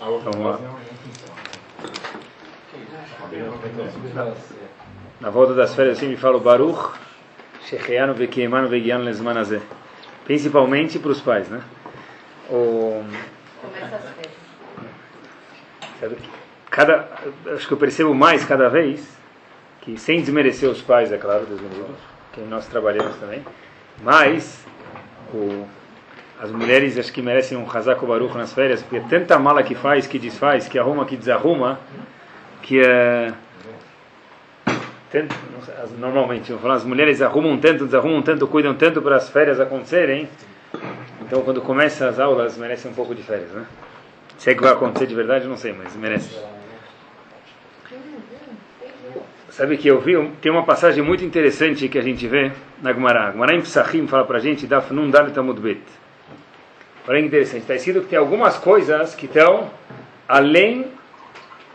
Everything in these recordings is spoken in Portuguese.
Vamos lá. Na volta das férias, eu sempre falo Baruch, Shecheanu Vekiemanu Vegianu Lesmanazé. Principalmente para os pais, né? O... Começa as férias. Cada, acho que eu percebo mais cada vez que, sem desmerecer os pais, é claro, Deus me livre, que nós trabalhamos também, mas o, as mulheres acho que merecem um Hazako Baruch nas férias, porque é tanta mala que faz, que desfaz, que arruma, que desarruma, que é. Tanto, normalmente, vou falar, as mulheres arrumam tanto, desarrumam tanto, cuidam tanto para as férias acontecerem. Então, quando começa as aulas, merecem um pouco de férias, né? Se é que vai acontecer de verdade, não sei, mas merece. Sabe que eu vi, tem uma passagem muito interessante que a gente vê na Gemara. A Gemara em Psachim fala pra gente, Daf Nun Dalet. Olha que interessante, está escrito que tem algumas coisas que estão além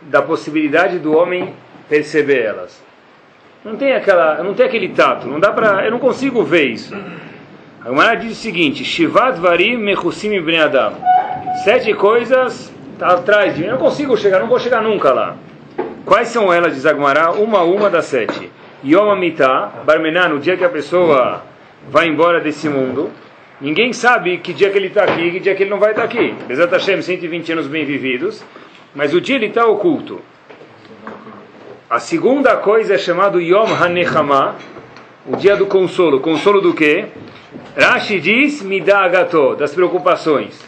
da possibilidade do homem perceber elas. Não tem aquela, não tem aquele tato, não dá para, eu não consigo ver isso. A Gemara diz o seguinte: Shivat varim Adam. Sete coisas tá atrás de mim. Eu não consigo chegar, não vou chegar nunca lá. Quais são elas, diz a Gemara? Uma a uma das sete. Yom Amitah, Barmená, no dia que a pessoa vai embora desse mundo. Ninguém sabe que dia que ele está aqui e que dia que ele não vai estar aqui. Bezat Hashem, 120 anos bem vividos. Mas o dia ele está oculto. A segunda coisa é chamado Yom HaNechama, o dia do consolo. Consolo do quê? Rashi diz, me dá agato, das preocupações.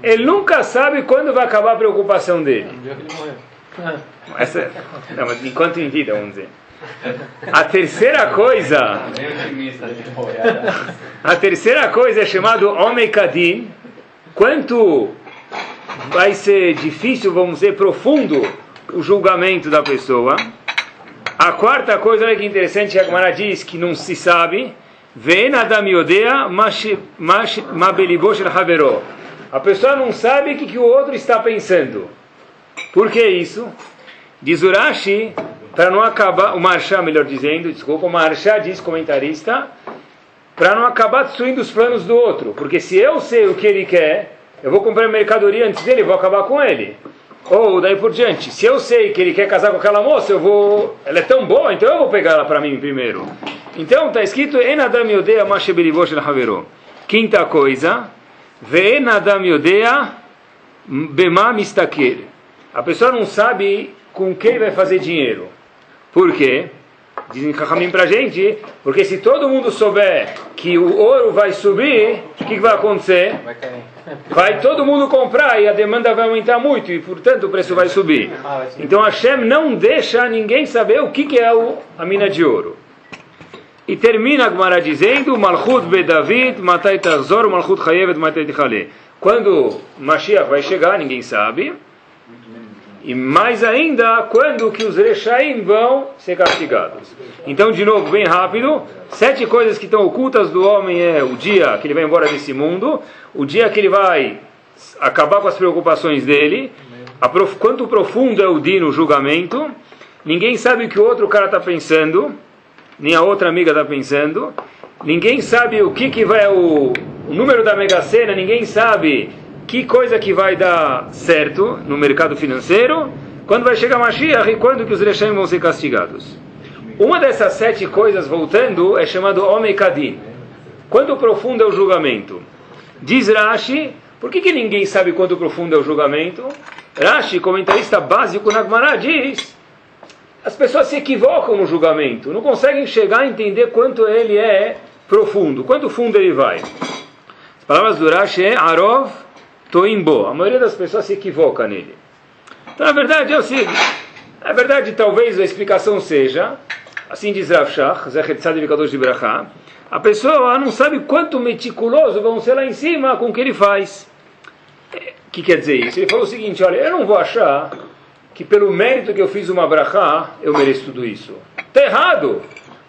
Ele nunca sabe quando vai acabar a preocupação dele. Essa, não, mas enquanto em vida, vamos dizer. A terceira coisa, a terceira coisa é chamado Omekadin. Quanto vai ser difícil, vamos dizer, profundo o julgamento da pessoa. A quarta coisa, olha que interessante, a Gemara diz que não se sabe. A pessoa não sabe o que, que o outro está pensando. Por que isso? Diz Urashi, para não acabar, o Marchá, melhor dizendo, desculpa, o Marchá diz, comentarista, para não acabar destruindo os planos do outro. Porque se eu sei o que ele quer, eu vou comprar mercadoria antes dele, vou acabar com ele. Ou daí por diante, se eu sei que ele quer casar com aquela moça, eu vou. Ela é tão boa, então eu vou pegar ela para mim primeiro. Então está escrito: En Adam Yodea Mashebelibosh Havero. Quinta coisa: Ve'en Adam Yodea Bema. A pessoa não sabe com quem vai fazer dinheiro. Por quê? Dizem Chachamim pra gente, porque se todo mundo souber que o ouro vai subir, o que, que vai acontecer? Vai. Vai todo mundo comprar e a demanda vai aumentar muito e, portanto, o preço vai subir. Então Hashem não deixa ninguém saber o que, que é o, a mina de ouro. E termina a Gemara dizendo, Malchut be David, Matai Tazor, Malchut Chayevet, Matai Tichale. Quando Mashiach vai chegar, ninguém sabe. E mais ainda, quando que os Rechaim vão ser castigados. Então, de novo, bem rápido, sete coisas que estão ocultas do homem é o dia que ele vai embora desse mundo, o dia que ele vai acabar com as preocupações dele, prof, quanto profundo é o dino, o julgamento, ninguém sabe o que o outro cara está pensando, nem a outra amiga está pensando, ninguém sabe o que, que vai o, o número da Mega Sena, ninguém sabe que coisa que vai dar certo no mercado financeiro, quando vai chegar Mashiach e quando que os Rechaim vão ser castigados. Uma dessas sete coisas, voltando, é chamado Omekadin. Quanto profundo é o julgamento? Diz Rashi, por que, que ninguém sabe quanto profundo é o julgamento? Rashi, comentarista básico na Gemara, diz as pessoas se equivocam no julgamento, não conseguem chegar a entender quanto ele é profundo, quanto fundo ele vai. As palavras do Rashi é Arov Toimbo. A maioria das pessoas se equivoca nele. Então, na verdade, é o. Na verdade, talvez a explicação seja, assim diz Rav Shach, Zechet Tzadik de Brachá, a pessoa não sabe quanto meticuloso vão ser lá em cima com o que ele faz. O que quer dizer isso? Ele falou o seguinte, olha, eu não vou achar que pelo mérito que eu fiz uma brachá, eu mereço tudo isso. Está errado.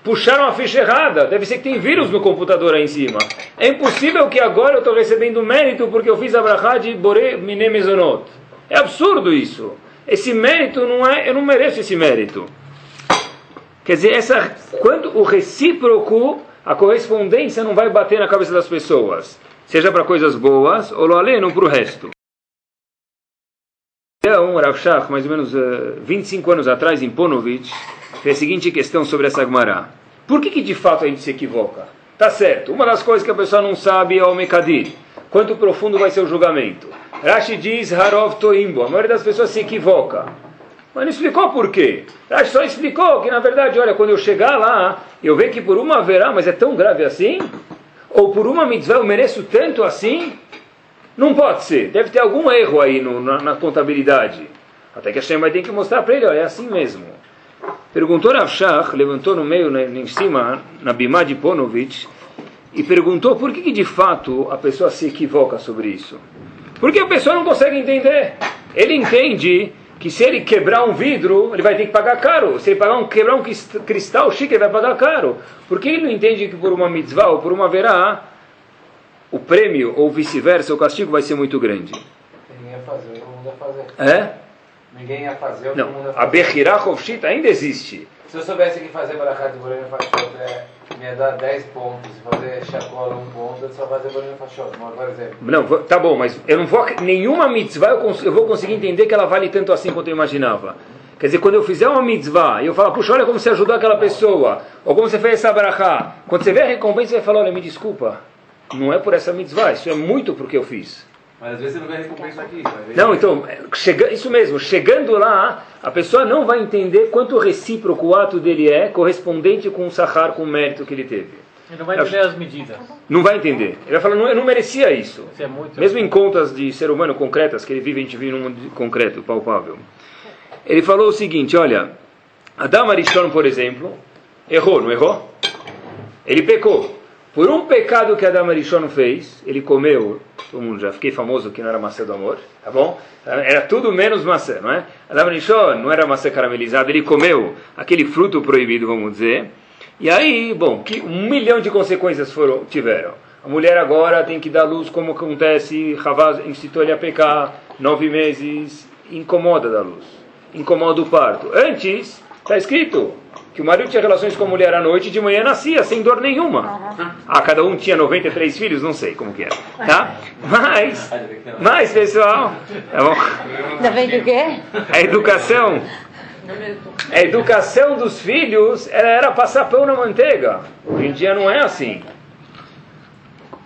Puxaram a ficha errada. Deve ser que tem vírus no computador aí em cima. É impossível que agora eu estou recebendo mérito porque eu fiz a brachá de Bore Mine Mezonot. É absurdo isso. Esse mérito não é, eu não mereço esse mérito. Quer dizer, essa, quando o recíproco, a correspondência não vai bater na cabeça das pessoas, seja para coisas boas ou lo aleno para o resto. Um Rav Shach, mais ou menos uh, eh, 25 anos atrás, em Ponovitch, fez a seguinte questão sobre essa Gemara. Por que, que de fato a gente se equivoca? Tá certo, uma das coisas que a pessoa não sabe é o Mekadir. Quanto profundo vai ser o julgamento? Rashi diz Harov Toimbo. A maioria das pessoas se equivoca. Mas não explicou por quê. Rashi só explicou que, na verdade, olha, quando eu chegar lá, eu ver que por uma haverá, mas é tão grave assim? Ou por uma mitzvah eu mereço tanto assim? Não pode ser. Deve ter algum erro aí no, na, na, contabilidade. Até que a Shem vai ter que mostrar para ele, olha, é assim mesmo. Perguntou Rav Shach, levantou no meio, né, em cima, na Bimá de Ponovitch, e perguntou por que, que de fato a pessoa se equivoca sobre isso. Porque a pessoa não consegue entender. Ele entende que se ele quebrar um vidro, ele vai ter que pagar caro. Se ele pagar um, quebrar um cristal chique, ele vai pagar caro. Porque ele não entende que por uma mitzvah ou por uma verá, o prêmio ou vice-versa, o castigo vai ser muito grande. Ninguém ia fazer, todo mundo ia fazer. É? Ninguém ia fazer, todo mundo ia fazer. A Bechirah ainda existe. Se eu soubesse que fazer Barachat de Borém Fachot é, me ia dar 10 pontos, fazer Chacola um ponto, eu só fazer Borém Fachot, por exemplo. Não, tá bom, mas eu não vou. Nenhuma mitzvah eu, eu vou conseguir entender que ela vale tanto assim quanto eu imaginava. Quer dizer, quando eu fizer uma mitzvah e eu falar, puxa, olha como você ajudou aquela pessoa, ou como você fez essa barachá, quando você vê a recompensa, você vai falar, olha, me desculpa, não é por essa mitzvah, isso é muito porque eu fiz. Mas às vezes você não vê recompensa aqui. Não, então, chega, isso mesmo, chegando lá, a pessoa não vai entender quanto recíproco o ato dele é correspondente com o sahar, com o mérito que ele teve. Ele não vai entender as medidas. Não vai entender. Ele vai falar, não, eu não merecia isso. isso é mesmo em contas de ser humano concretas, que ele vive, a gente vive num mundo concreto, palpável. Ele falou o seguinte, olha, Adam Arishon, por exemplo, errou, não errou? Ele pecou. Por um pecado que Adam Arishon fez, ele comeu, todo mundo já fiquei famoso que não era maçã do amor, tá bom? Era tudo menos maçã, não é? Adam Arishon não era maçã caramelizada, ele comeu aquele fruto proibido, vamos dizer. E aí, bom, que um milhão de consequências foram, tiveram. A mulher agora tem que dar luz, como acontece, Havaz incitou ele a pecar, nove meses, incomoda da luz, incomoda o parto. Antes, está escrito, que o marido tinha relações com a mulher à noite e de manhã nascia, sem dor nenhuma. Ah, cada um tinha 93 filhos, não sei como que era. Tá? Mas, mas pessoal, tá bom? Ainda bem que o quê? A educação, a educação dos filhos era, passar pão na manteiga. Hoje em dia não é assim.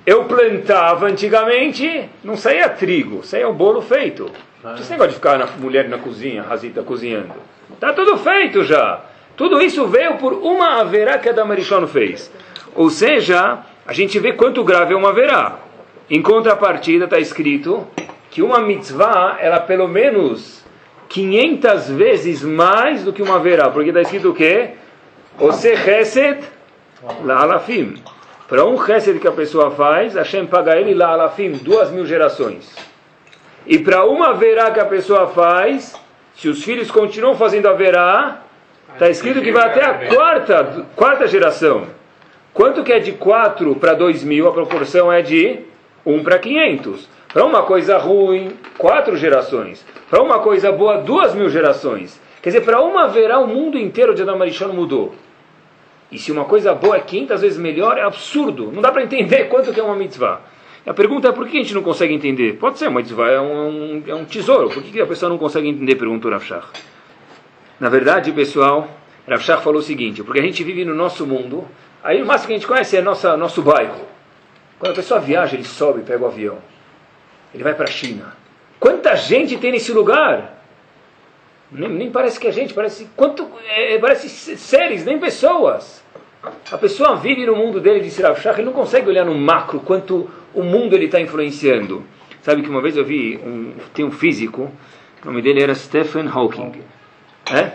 Eu plantava antigamente, não saía trigo, saía o bolo feito. Esse negócio de ficar na mulher na cozinha, Razita cozinhando. Tá tudo feito já. Tudo isso veio por uma haverá que a Damarishon fez. Ou seja, a gente vê quanto grave é uma haverá. Em contrapartida está escrito que uma mitzvah, ela pelo menos 500 vezes mais do que uma haverá. Porque está escrito o quê? Ose chesed la alafim. Para um chesed que a pessoa faz, Hashem paga ele la alafim, duas mil gerações. E para uma verá que a pessoa faz, se os filhos continuam fazendo a verá, Está escrito que vai até a quarta, quarta geração. Quanto que é de 4 para 2 mil? A proporção é de 1 para 500. Para uma coisa ruim, quatro gerações. Para uma coisa boa, duas mil gerações. Quer dizer, para uma verá o mundo inteiro de Adamarishon mudou. E se uma coisa boa é 500 vezes melhor, é absurdo. Não dá para entender quanto que é uma mitzvah. A pergunta é por que a gente não consegue entender? Pode ser, uma mitzvah é um, é um tesouro. Por que a pessoa não consegue entender? Perguntou Rav Shach. Na verdade, pessoal, Rav falou o seguinte, porque a gente vive no nosso mundo, aí o máximo que a gente conhece é nossa, nosso bairro. Quando a pessoa viaja, ele sobe, pega o avião. Ele vai para a China. Quanta gente tem nesse lugar? Nem, nem, parece que é gente, parece, quanto, é, parece seres, nem pessoas. A pessoa vive no mundo dele, disse Rav Shach, ele não consegue olhar no macro quanto o mundo ele está influenciando. Sabe que uma vez eu vi, um, tem um físico, o nome dele era Stephen Hawking. É?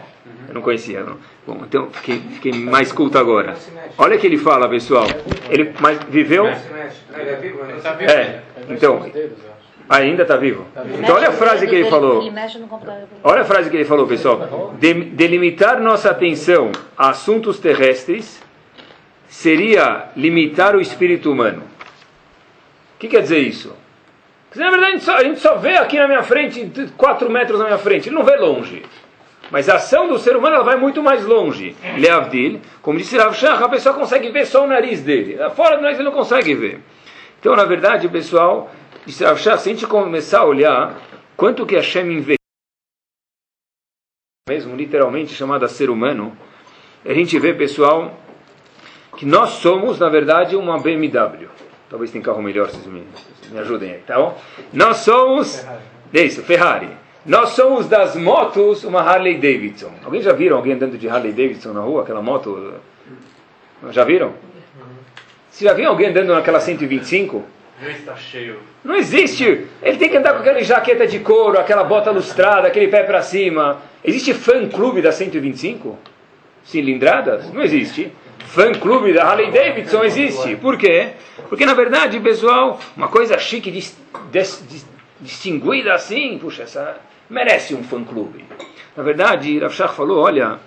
Eu não conhecia. Não. Bom, então fiquei, fiquei mais culto agora. Olha o que ele fala, pessoal. Ele mas viveu. É. Então. Ainda está vivo? Então olha a frase que ele falou. Olha a frase que ele falou, pessoal. delimitar nossa atenção a assuntos terrestres seria limitar o espírito humano. O que quer dizer isso? na verdade a gente, só, a gente só vê aqui na minha frente, 4 metros na minha frente, ele não vê longe. Mas a ação do ser humano ela vai muito mais longe. Leavdil, como disse Rav Shach, a pessoa consegue ver só o nariz dele. Fora do nariz ele não consegue ver. Então, na verdade, pessoal, disse Rav Shach, se a gente começar a olhar quanto que Hashem investiu mesmo literalmente chamada ser humano, a gente vê, pessoal, que nós somos, na verdade, uma BMW. Talvez tenha carro melhor, vocês me, me ajudem aí, tá bom? Nós somos, Ferrari. isso, Ferrari. Nós somos das motos uma Harley Davidson. Alguém já viram alguém andando de Harley Davidson na rua? Aquela moto? Já viram? Você já viu alguém andando naquela 125? Não está cheio. Não existe. Ele tem que andar com aquela jaqueta de couro, aquela bota lustrada, aquele pé para cima. Existe fã-clube da 125? Cilindradas? Não existe. Fã-clube da Harley Davidson existe. Por quê? Porque, na verdade, pessoal, uma coisa chique, dis, dis, dis, distinguida assim, puxa, essa merece um fã-clube. Na verdade, Rav Shach falou, olha,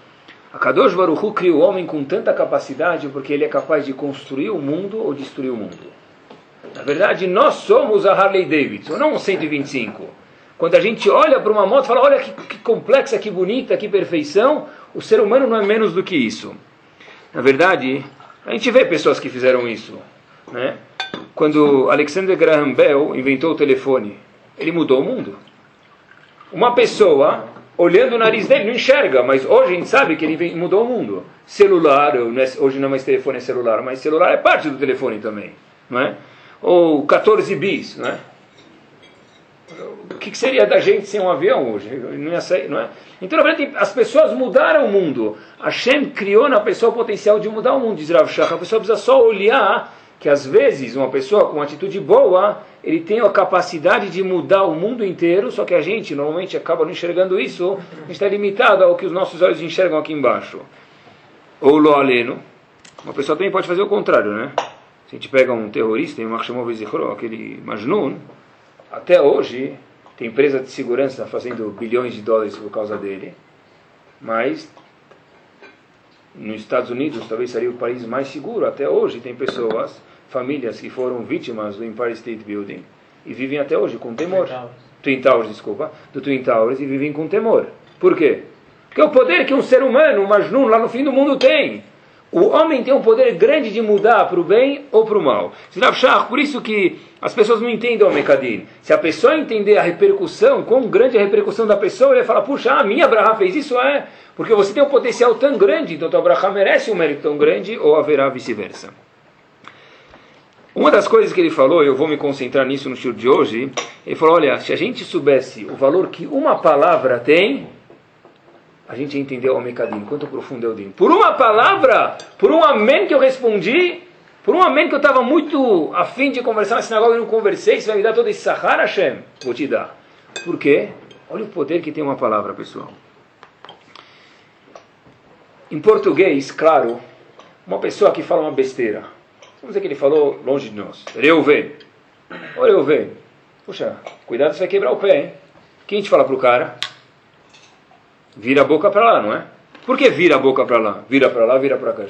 a Kadosh Baruch Hu cria o homem com tanta capacidade porque ele é capaz de construir o mundo ou destruir o mundo. Na verdade, nós somos a Harley Davidson, não um 125. Quando a gente olha para uma moto e fala, olha que, que, complexa, que bonita, que perfeição, o ser humano não é menos do que isso. Na verdade, a gente vê pessoas que fizeram isso. Né? Quando Alexander Graham Bell inventou o telefone, ele mudou o mundo. Uma pessoa, olhando o nariz dele, não enxerga, mas hoje a gente sabe que ele mudou o mundo. Celular, é, hoje não é mais telefone, é celular, mas celular é parte do telefone também. Não é? Ou 14 bis, não é? O que seria da gente sem um avião hoje? Não ia sair, não é? Então, na verdade, as pessoas mudaram o mundo. Hashem criou na pessoa o potencial de mudar o mundo, diz Rav Shach. A pessoa precisa só olhar que, às vezes, uma pessoa com uma atitude boa, ele tem a capacidade de mudar o mundo inteiro, só que a gente, normalmente, acaba não enxergando isso. A gente está limitado ao que os nossos olhos enxergam aqui embaixo. Ou lo aleno. Uma pessoa também pode fazer o contrário, né? Se a gente pega um terrorista, um Zichro, aquele Majnun, até hoje tem empresa de segurança fazendo bilhões de dólares por causa dele, mas nos Estados Unidos talvez seria o país mais seguro. Até hoje tem pessoas, famílias que foram vítimas do Empire State Building e vivem até hoje com temor. Twin Towers, Twin Towers desculpa, do Twin Towers e vivem com temor. Por quê? Porque o poder que um ser humano, um Majnun, lá no fim do mundo tem. O homem tem um poder grande de mudar para o bem ou para o mal. Por isso que as pessoas não entendem o Mekadin. Se a pessoa entender a repercussão, quão grande é a repercussão da pessoa, ele vai falar, puxa, a minha Abraha fez isso, é. Porque você tem um potencial tão grande, então a Abraha merece um mérito tão grande, ou haverá vice-versa. Uma das coisas que ele falou, eu vou me concentrar nisso no show de hoje, ele falou, olha, se a gente soubesse o valor que uma palavra tem, a gente entendeu o Mekadim, quanto profundo é o Din. Por uma palavra, por um amém que eu respondi, por um amém que eu estava muito afim de conversar na sinagoga e não conversei, você vai me dar todo esse Sahara Hashem? Vou te dar. Por quê? Olha o poder que tem uma palavra, pessoal. Em português, claro, uma pessoa que fala uma besteira. Vamos dizer que ele falou longe de nós. Reuven. Ô Reuven. Puxa, cuidado, você vai quebrar o pé, hein? Quem te fala para o cara? Vira a boca para lá, não é? Por que vira a boca para lá? Vira para lá, vira para cá.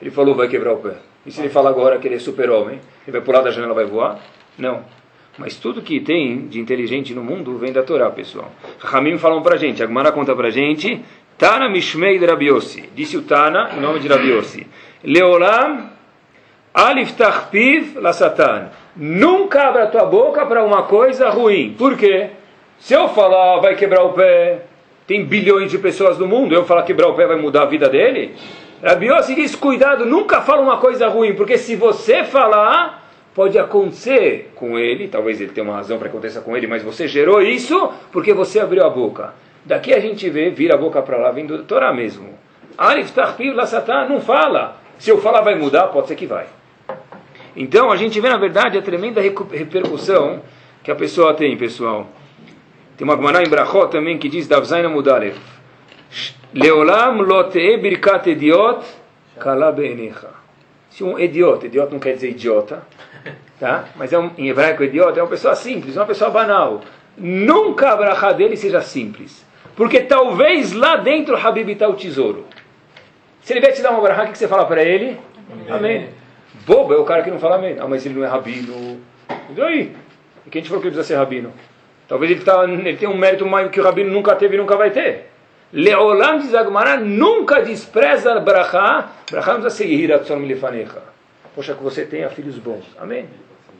Ele falou, vai quebrar o pé. E se ele fala agora que ele é super-homem, ele vai pular da janela, vai voar? Não. Mas tudo que tem de inteligente no mundo vem da Torá, pessoal. Ramim falam para a gente, Agmará conta para a gente, Tana Mishmei de Rabiossi. Disse o Tana, em nome de Rabiossi. Leolam Alif Piv La Satan. Nunca abra tua boca para uma coisa ruim. Por quê? Se eu falar, vai quebrar o pé, tem bilhões de pessoas no mundo, eu falar quebrar o pé vai mudar a vida dele? Rabi diz, cuidado, nunca fala uma coisa ruim, porque se você falar, pode acontecer com ele, talvez ele tenha uma razão para acontecer com ele, mas você gerou isso porque você abriu a boca. Daqui a gente vê, vira a boca para lá, vindo do Torá mesmo. Tarpiv La Satan, não fala. Se eu falar vai mudar, pode ser que vai. Então a gente vê, na verdade, a tremenda repercussão que a pessoa tem, pessoal. Tem uma Gemara em Brachot também que diz Davzaina Mudalev. Leolam lotee birkat idiot kala be'enecha. Se um idiota, idiota não quer dizer idiota, tá? mas é um, em hebraico idiota é uma pessoa simples, uma pessoa banal. Nunca a brachá dele seja simples. Porque talvez lá dentro Habib está o tesouro. Se ele vier te dar uma brachá, o que você fala para ele? Amém. amém. Bobo é o cara que não fala amém. Ah, mas ele não é rabino. E aí? E quem te falou que ele precisa ser rabino? Talvez ele, tá, ele tenha um mérito maior que o Rabino nunca teve e nunca vai ter. Leolam diz Agmará, nunca despreza Brachá. Brachá não precisa seguir Ratzon Milifanecha. Poxa, que você tenha filhos bons. Amém?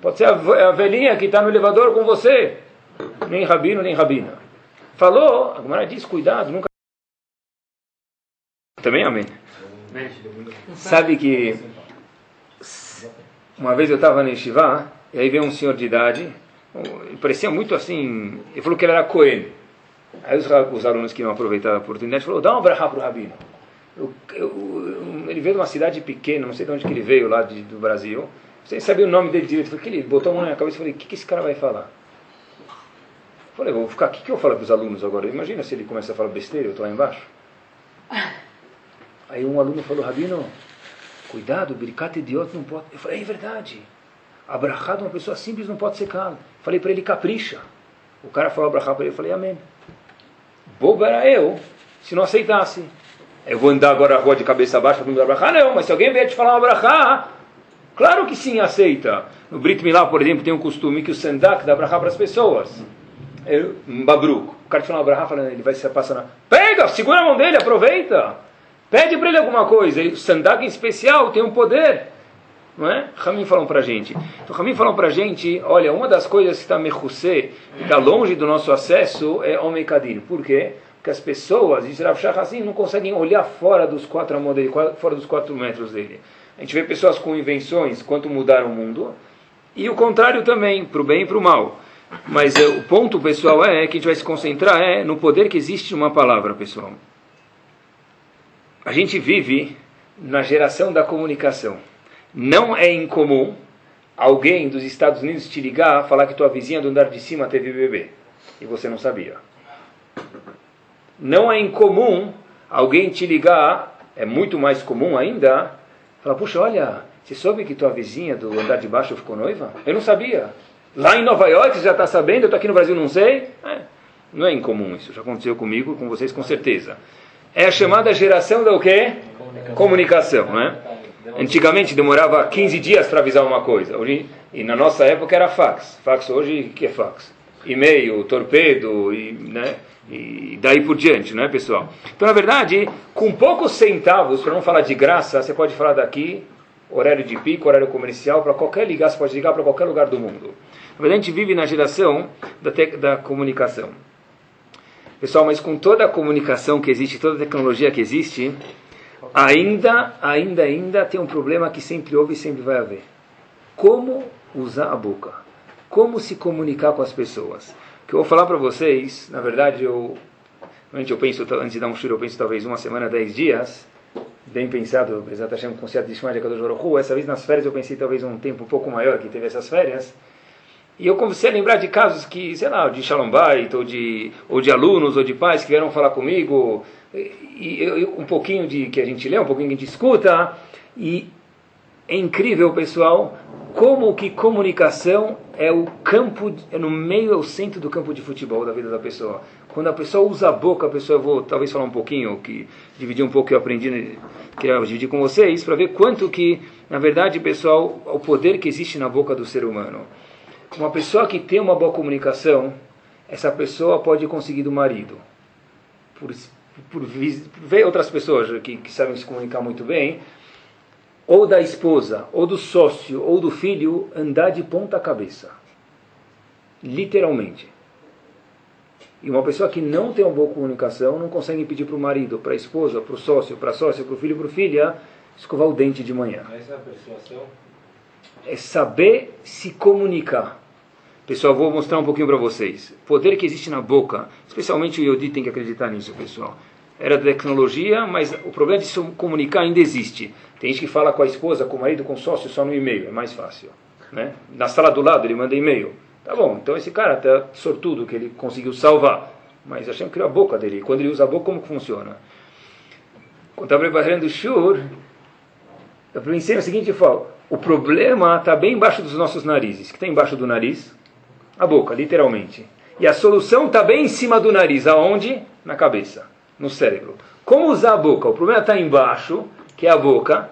Pode ser a, a velhinha que está no elevador com você. Nem Rabino, nem Rabina. Falou, Agmará diz, cuidado, nunca Também amém. Sabe que uma vez eu estava na Yeshiva, e aí veio um senhor de idade, ele parecia muito assim, ele falou que ele era Cohen. Aí os, os alunos que iam aproveitar a oportunidade falaram, dá um brahá para o Rabino. Eu, eu, ele veio de uma cidade pequena, não sei de onde que ele veio, lá de, do Brasil. Sem saber o nome dele direito. Falei, que ele botou a mão na minha cabeça e falei, o que, que esse cara vai falar? Falei, vou ficar, o que, que eu falo para os alunos agora? Imagina se ele começa a falar besteira, eu estou lá embaixo. Aí um aluno falou, Rabino, cuidado, Birkat idiota não pode. Eu falei, é verdade. Abrahá de uma pessoa simples não pode ser calo. Falei para ele, capricha. O cara falou abrahá para ele, eu falei, amém. Bobo era eu, se não aceitasse. Eu vou andar agora a rua de cabeça baixa para me abrahá? Não, mas se alguém vier te falar um abrahá, claro que sim, aceita. No Brit Milá, por exemplo, tem um costume que o sendak dá abrahá para as pessoas. Eu, Babruk. O cara te fala um abrahá, falando, ele vai se passando. Pega, segura a mão dele, aproveita. Pede para ele alguma coisa. O sandak em especial tem um poder. Não é? Ramin falou para gente. Então, Ramin falou para gente: olha, uma das coisas que está mechusê, que está longe do nosso acesso, é Omekadir. Por quê? Porque as pessoas, diz Rav assim, não conseguem olhar fora dos quatro dele, fora dos quatro metros dele. A gente vê pessoas com invenções, quanto mudar o mundo, e o contrário também, para o bem e para o mal. Mas é, o ponto, pessoal, é que a gente vai se concentrar é no poder que existe numa palavra, pessoal. A gente vive na geração da comunicação. Não é incomum alguém dos Estados Unidos te ligar, falar que tua vizinha do andar de cima teve bebê e você não sabia. Não é incomum alguém te ligar, é muito mais comum ainda, falar, puxa, olha, você soube que tua vizinha do andar de baixo ficou noiva? Eu não sabia. Lá em Nova York você já está sabendo, eu estou aqui no Brasil não sei. É, não é incomum isso, já aconteceu comigo, com vocês com certeza. É a chamada geração da o quê? Comunicação, Comunicação né? Antigamente demorava 15 dias para avisar uma coisa. Hoje, e na nossa época era fax. Fax hoje, o que é fax? E-mail, torpedo, e, né? e daí por diante, não é, pessoal? Então, na verdade, com poucos centavos, para não falar de graça, você pode falar daqui, horário de pico, horário comercial, para qualquer ligar, você pode ligar para qualquer lugar do mundo. Na verdade, a gente vive na geração da, da comunicação. Pessoal, mas com toda a comunicação que existe, toda a tecnologia que existe, ainda, ainda, ainda tem um problema que sempre houve e sempre vai haver. Como usar a boca? Como se comunicar com as pessoas? Que eu vou falar para vocês, na verdade, eu, eu penso, antes de dar um churo, eu penso talvez uma semana, dez dias, bem pensado, exatamente com o concerto de Shema de Kadosh Baruch Essa vez nas férias eu pensei talvez um tempo um pouco maior que teve essas férias. E eu comecei a lembrar de casos que, sei lá, de Shalom Bait, ou de, ou de alunos, ou de pais que vieram falar comigo, e, e, um pouquinho de que a gente lê, um pouquinho que a gente escuta, e é incrível, pessoal, como que comunicação é o campo, é no meio, é o centro do campo de futebol da vida da pessoa. Quando a pessoa usa a boca, a pessoa, eu vou talvez falar um pouquinho, que dividir um pouco que eu aprendi, queria dividir com vocês, para ver quanto que, na verdade, pessoal, o poder que existe na boca do ser humano. Uma pessoa que tem uma boa comunicação, essa pessoa pode conseguir do marido. Por, por, ver outras pessoas que, que sabem se comunicar muito bem, ou da esposa, ou do sócio, ou do filho, andar de ponta cabeça. Literalmente. E uma pessoa que não tem uma boa comunicação não consegue pedir para o marido, para a esposa, para o sócio, para a sócia, para o filho, para a filha, escovar o dente de manhã. Essa é a persuasão? É saber se comunicar. Pessoal, vou mostrar um pouquinho para vocês. O poder que existe na boca, especialmente o Yodi tem que acreditar nisso, pessoal. Era tecnologia, mas o problema de se comunicar ainda existe. Tem gente que fala com a esposa, com o marido, com o sócio só no e-mail, é mais fácil. Né? Na sala do lado ele manda e-mail. Tá bom, então esse cara está sortudo que ele conseguiu salvar. Mas Hashem criou a boca dele. Quando ele usa a boca, como que funciona? Quando estava preparando o shur, eu pensei o seguinte, falo, o problema está bem embaixo dos nossos narizes. O que está embaixo do nariz? A boca, literalmente. E a solução está bem em cima do nariz, aonde? Na cabeça, no cérebro. Como usar a boca? O problema está embaixo, que é a boca,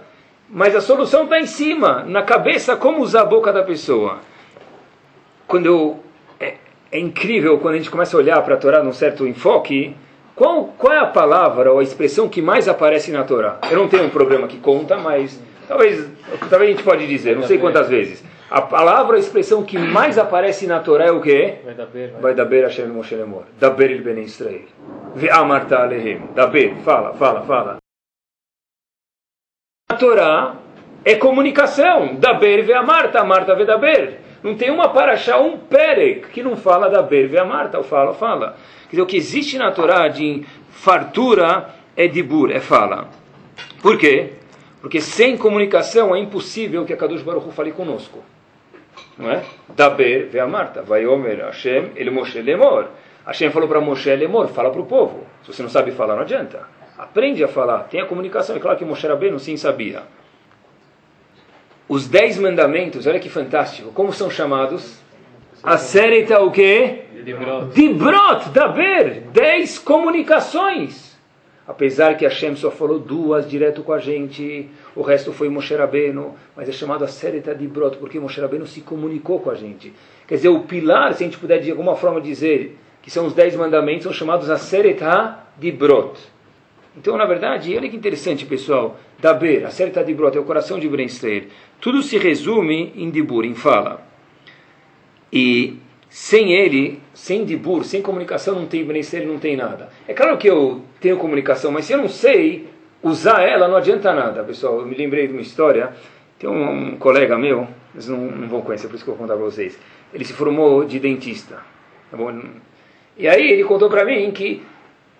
mas a solução está em cima, na cabeça, como usar a boca da pessoa. Quando eu, é, é incrível quando a gente começa a olhar para a Torá num certo enfoque, qual, qual é a palavra ou a expressão que mais aparece na Torá? Eu não tenho um programa que conta, mas talvez, talvez a gente pode dizer, não sei quantas vezes. A palavra, a expressão que mais aparece na Torá é o quê? Vai daber Hashem Moshe Lemor. Daber il Ben Israel. Ve'amarta alehem. Daber, fala, fala, fala. Torá é comunicação. Daber ve a Marta, a Marta ve Daber. Não tem uma paraxá, um perek, que não fala da ber ve a Marta, ou fala, fala. Quer dizer, o que existe na Torá de fartura é dibur, é fala. Por quê? Porque sem comunicação é impossível que a Kadosh Baruch Hu fale conosco. Não é? Daber a vai Omer Hashem, ele Moshe lemor. Hashem falou para Moshe lemor, fala para o povo. Se você não sabe falar, não adianta. Aprende a falar, tenha comunicação. É claro que Moshe Rabbeinu sim sabia. Os dez mandamentos, olha que fantástico. Como são chamados? A série está o quê? Dibrot, Daber. Dez comunicações. Apesar que Hashem só falou duas direto com a gente, o resto foi Moshe Rabbeinu, mas é chamado a Sereta Dibrot, porque Moshe Rabbeinu se comunicou com a gente. Quer dizer, o pilar, se a gente puder de alguma forma dizer que são os dez mandamentos, são chamados a Sereta Dibrot. Então, na verdade, olha que interessante, pessoal. Daber, a Sereta Dibrot é o coração de Brensteir. Tudo se resume em Dibur, em fala. E sem ele, sem Dibur, sem comunicação, não tem Brensteir, não tem nada. É claro que eu tenho comunicação, mas se eu não sei usar ela, não adianta nada, pessoal. Eu me lembrei de uma história. Tem um, um colega meu, vocês não, não vão conhecer, por isso que eu vou contar para vocês. Ele se formou de dentista. Tá? E aí ele contou para mim que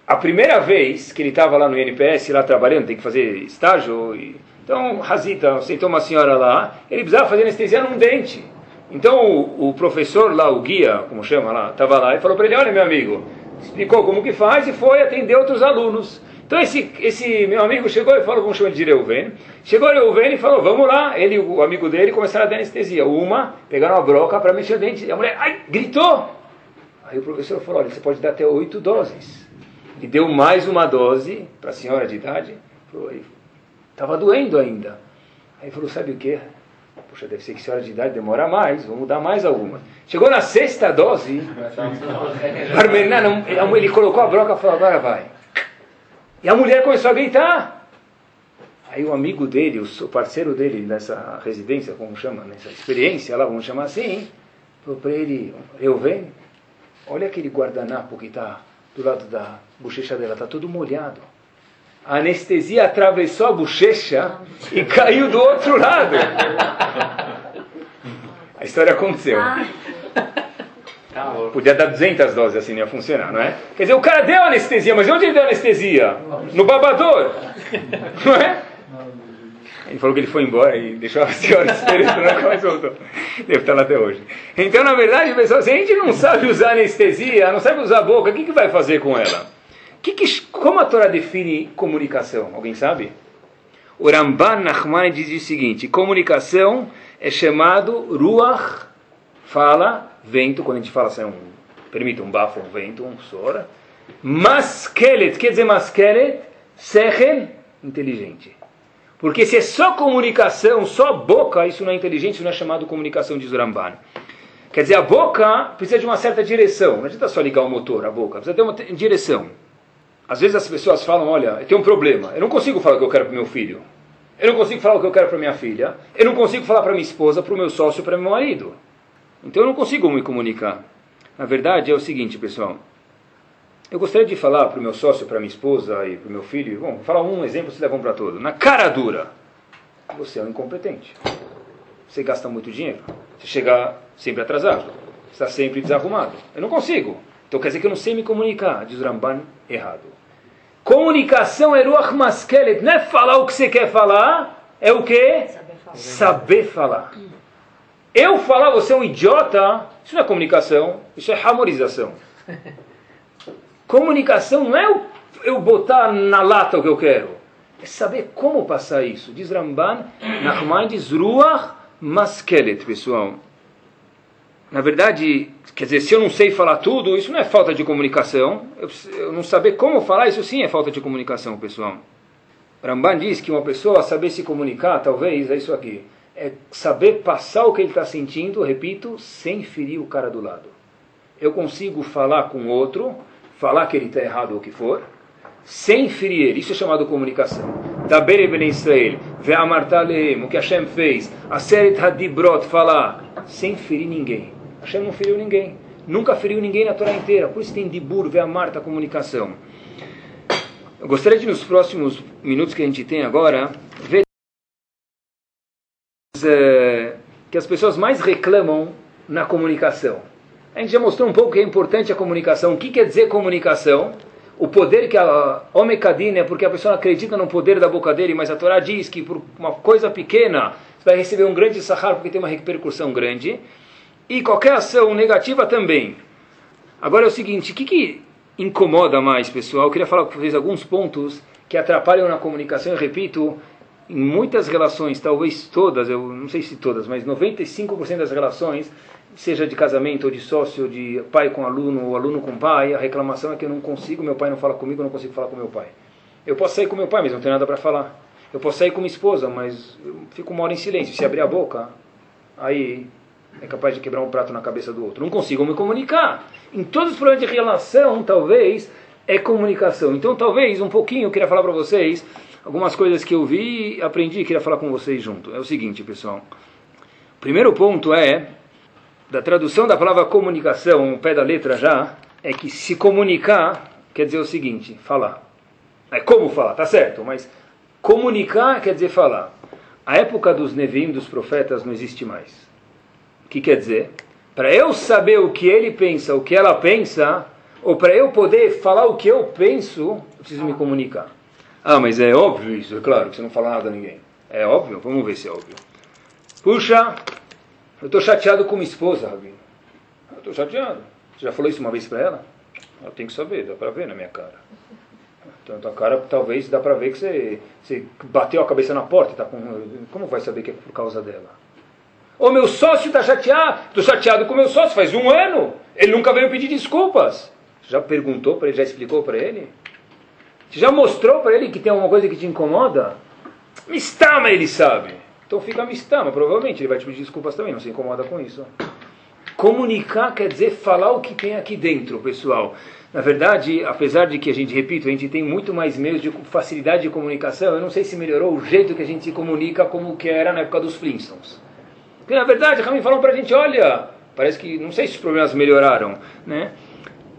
a primeira vez que ele estava lá no INPS, lá trabalhando, tem que fazer estágio. E... Então, Razita, sentou uma senhora lá, ele precisava fazer anestesia num dente. Então, o, o professor lá, o guia, como chama lá, estava lá e falou para ele: Olha, meu amigo, explicou como que faz e foi atender outros alunos. Então, esse, esse meu amigo chegou e falou: Vamos chamar de Reuven. Chegou Reuven e falou: Vamos lá. Ele o amigo dele começaram a dar anestesia. Uma, pegaram a broca para mexer o dente. A mulher, ai, gritou. Aí o professor falou: Olha, você pode dar até oito doses e deu mais uma dose para a senhora de idade. Estava doendo ainda. Aí falou, sabe o que? Poxa, deve ser que senhora de idade demora mais, vamos dar mais alguma. Chegou na sexta dose, ele colocou a broca e falou, agora vai. E a mulher começou a gritar. Aí o amigo dele, o parceiro dele nessa residência, como chama, nessa experiência lá, vamos chamar assim, falou para ele, eu venho, olha aquele guardanapo que está do lado da bochecha dela, está todo molhado. A anestesia atravessou a bochecha e caiu do outro lado. A história aconteceu. Podia dar 200 doses assim, não ia funcionar, não é? Quer dizer, o cara deu anestesia, mas onde ele deu anestesia? No babador. Não é? Ele falou que ele foi embora e deixou a senhora esperando, nunca mais voltou. Deve estar lá até hoje. Então, na verdade, pessoal, se a gente não sabe usar anestesia, não sabe usar a boca, o que, que vai fazer com ela? Que que, como a Torá define comunicação? Alguém sabe? O Ramban Nachman diz o seguinte: comunicação é chamado ruach, fala, vento, quando a gente fala assim, um, permita um bafo, um vento, um sora. Maskelet, quer dizer maskelet? Sechel, inteligente. Porque se é só comunicação, só boca, isso não é inteligente, isso não é chamado comunicação de Zuramban. Quer dizer, a boca precisa de uma certa direção. Não adianta só ligar o motor, a boca. Precisa ter uma direção. Às vezes as pessoas falam, olha, eu tenho um problema. Eu não consigo falar o que eu quero para meu filho. Eu não consigo falar o que eu quero para minha filha. Eu não consigo falar para minha esposa, para o meu sócio, para meu marido. Então eu não consigo me comunicar. Na verdade é o seguinte, pessoal. Eu gostaria de falar para o meu sócio, para minha esposa e para o meu filho, bom, vou falar um exemplo, se levam para todo. Na cara dura, você é um incompetente. Você gasta muito dinheiro. Você chega sempre atrasado. Está sempre desarrumado. Eu não consigo. Então quer dizer que eu não sei me comunicar. Diz Ramban, errado. Comunicação é ruach maskelet. Não é falar o que você quer falar, é o que? Saber falar. Saber falar. Eu falar você é um idiota, isso não é comunicação, isso é hamorização. Comunicação não é eu, eu botar na lata o que eu quero. É saber como passar isso. Diz Ramban, Nachman diz Ruach Maskelet, pessoal. Na verdade, quer dizer, se eu não sei falar tudo, isso não é falta de comunicação. Eu, eu não saber como falar, isso sim é falta de comunicação, pessoal. Ramban diz que uma pessoa saber se comunicar, talvez, é isso aqui. É saber passar o que ele está sentindo, repito, sem ferir o cara do lado. Eu consigo falar com outro falar que ele está errado ou o que for, sem ferir ele. Isso é chamado comunicação. Daber ben Israel, ve'amartalem, o que Hashem fez, aseret hadibrot, falar, sem ferir ninguém. Hashem não feriu ninguém. Nunca feriu ninguém na Torá inteira. Por isso tem dibur, ve'amarta, comunicação. Eu gostaria de, nos próximos minutos que a gente tem agora, ver é, que as pessoas mais reclamam na comunicação. A gente já mostrou um pouco que é importante a comunicação. O que quer dizer comunicação? O poder que a Omekadina é porque a pessoa acredita no poder da boca dele, mas a Torá diz que por uma coisa pequena você vai receber um grande sahar porque tem uma repercussão grande. E qualquer ação negativa também. Agora é o seguinte, o que, que incomoda mais, pessoal? Eu queria falar com vocês alguns pontos que atrapalham na comunicação. Eu repito, em muitas relações, talvez todas, eu não sei se todas, mas 95% das relações, seja de casamento ou de sócio, de pai com aluno ou aluno com pai, a reclamação é que eu não consigo, meu pai não fala comigo, eu não consigo falar com meu pai. Eu posso sair com meu pai, mas não tenho nada para falar. Eu posso sair com minha esposa, mas eu fico uma hora em silêncio. Se abrir a boca, aí é capaz de quebrar um prato na cabeça do outro. Não consigo me comunicar. Em todos os problemas de relação, talvez, é comunicação. Então, talvez, um pouquinho, eu queria falar para vocês algumas coisas que eu vi e aprendi e queria falar com vocês junto. É o seguinte, pessoal. O primeiro ponto é, da tradução da palavra comunicação, o pé da letra já, é que se comunicar quer dizer o seguinte, falar. É como falar, tá certo, mas comunicar quer dizer falar. A época dos Nevim, dos profetas, não existe mais. O que quer dizer? Para eu saber o que ele pensa, o que ela pensa, ou para eu poder falar o que eu penso, eu preciso me comunicar. Ah, mas é óbvio isso, é claro que você não fala nada a ninguém. É óbvio? Vamos ver se é óbvio. Puxa, eu estou chateado com minha esposa, Rabino. Eu estou chateado. Você já falou isso uma vez para ela? Ela tem que saber, dá para ver na minha cara. Então, a cara talvez dá para ver que você, você bateu a cabeça na porta. Tá com, como vai saber que é por causa dela? Ô, meu sócio está chateado. Estou chateado com meu sócio faz um ano. Ele nunca veio pedir desculpas. Já perguntou para ele, já explicou para ele? Você já mostrou para ele que tem alguma coisa que te incomoda? Mistama ele sabe. Então fica mistama, provavelmente ele vai te pedir desculpas também, não se incomoda com isso. Comunicar quer dizer falar o que tem aqui dentro, pessoal. Na verdade, apesar de que a gente, repito, a gente tem muito mais meios de facilidade de comunicação, eu não sei se melhorou o jeito que a gente se comunica como que era na época dos Flintstones. Porque na verdade, Ramin falou para a gente, olha, parece que, não sei se os problemas melhoraram, né?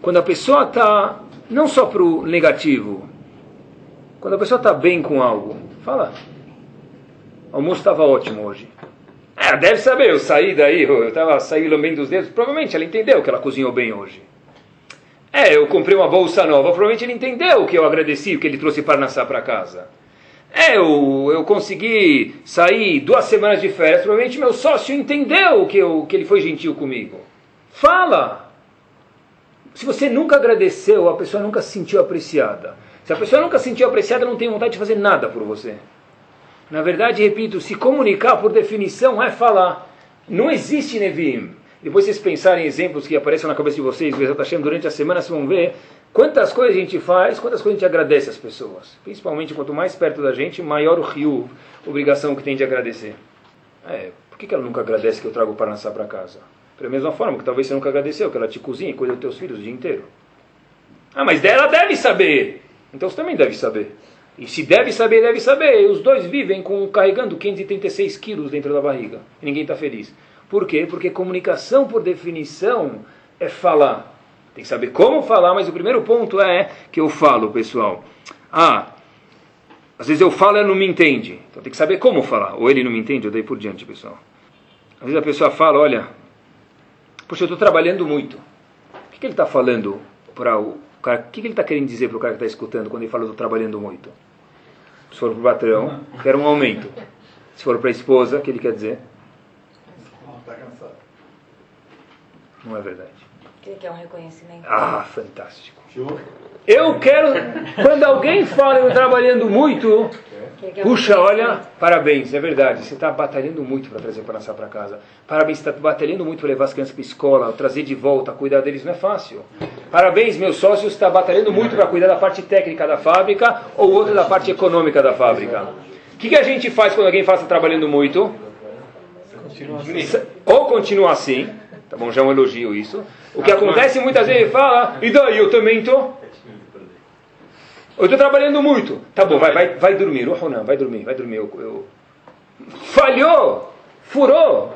Quando a pessoa está, não só para o negativo, quando a pessoa está bem com algo, fala. O almoço estava ótimo hoje. É, deve saber, eu saí daí, eu estava saindo bem dos dedos. Provavelmente ela entendeu que ela cozinhou bem hoje. É, eu comprei uma bolsa nova. Provavelmente ele entendeu que eu agradeci, que ele trouxe Parnassá para casa. É, eu, eu consegui sair duas semanas de férias. Provavelmente meu sócio entendeu que, eu, que ele foi gentil comigo. Fala! Se você nunca agradeceu, a pessoa nunca se sentiu apreciada. Se a pessoa nunca se sentiu apreciada, não tem vontade de fazer nada por você. Na verdade, repito, se comunicar por definição é falar. Não existe Nevim. Depois vocês pensarem em exemplos que aparecem na cabeça de vocês, durante a semana, vocês vão ver quantas coisas a gente faz, quantas coisas a gente agradece às pessoas. Principalmente quanto mais perto da gente, maior o rio, obrigação que tem de agradecer. É, por que ela nunca agradece que eu trago o Parnassá para casa? Da mesma forma que talvez você nunca agradeceu, que ela te cozinha e cuida dos teus filhos o dia inteiro. Ah, mas ela deve saber. Então você também deve saber. E se deve saber, deve saber. Os dois vivem com carregando 536 quilos dentro da barriga. E ninguém está feliz. Por quê? Porque comunicação, por definição, é falar. Tem que saber como falar, mas o primeiro ponto é que eu falo, pessoal. Ah, às vezes eu falo e ele não me entende. Então tem que saber como falar. Ou ele não me entende, ou daí por diante, pessoal. Às vezes a pessoa fala, olha, poxa, eu estou trabalhando muito. O que, que ele está falando para o cara? O que, que ele está querendo dizer para o cara que está escutando quando ele fala, estou trabalhando muito? Se for para o patrão, quer um aumento. Se for para a esposa, o que ele quer dizer? Não é verdade. Ele quer um reconhecimento. Ah, fantástico. Eu quero, quando alguém fala eu trabalhando muito, puxa, olha, parabéns, é verdade, você está batalhando muito para trazer para para casa. Parabéns, você está batalhando muito para levar as crianças para a escola, trazer de volta, cuidar deles não é fácil. Parabéns, meu sócio está batalhando muito para cuidar da parte técnica da fábrica ou outra da parte econômica da fábrica. O que, que a gente faz quando alguém fala que está trabalhando muito? Ou continua assim, Tá bom, já é um elogio isso. O que acontece muitas vezes ele fala, e daí eu também estou? Eu estou trabalhando muito. Tá bom, vai, vai, vai dormir. Oh, não, vai dormir, vai dormir. Eu, eu... Falhou, furou,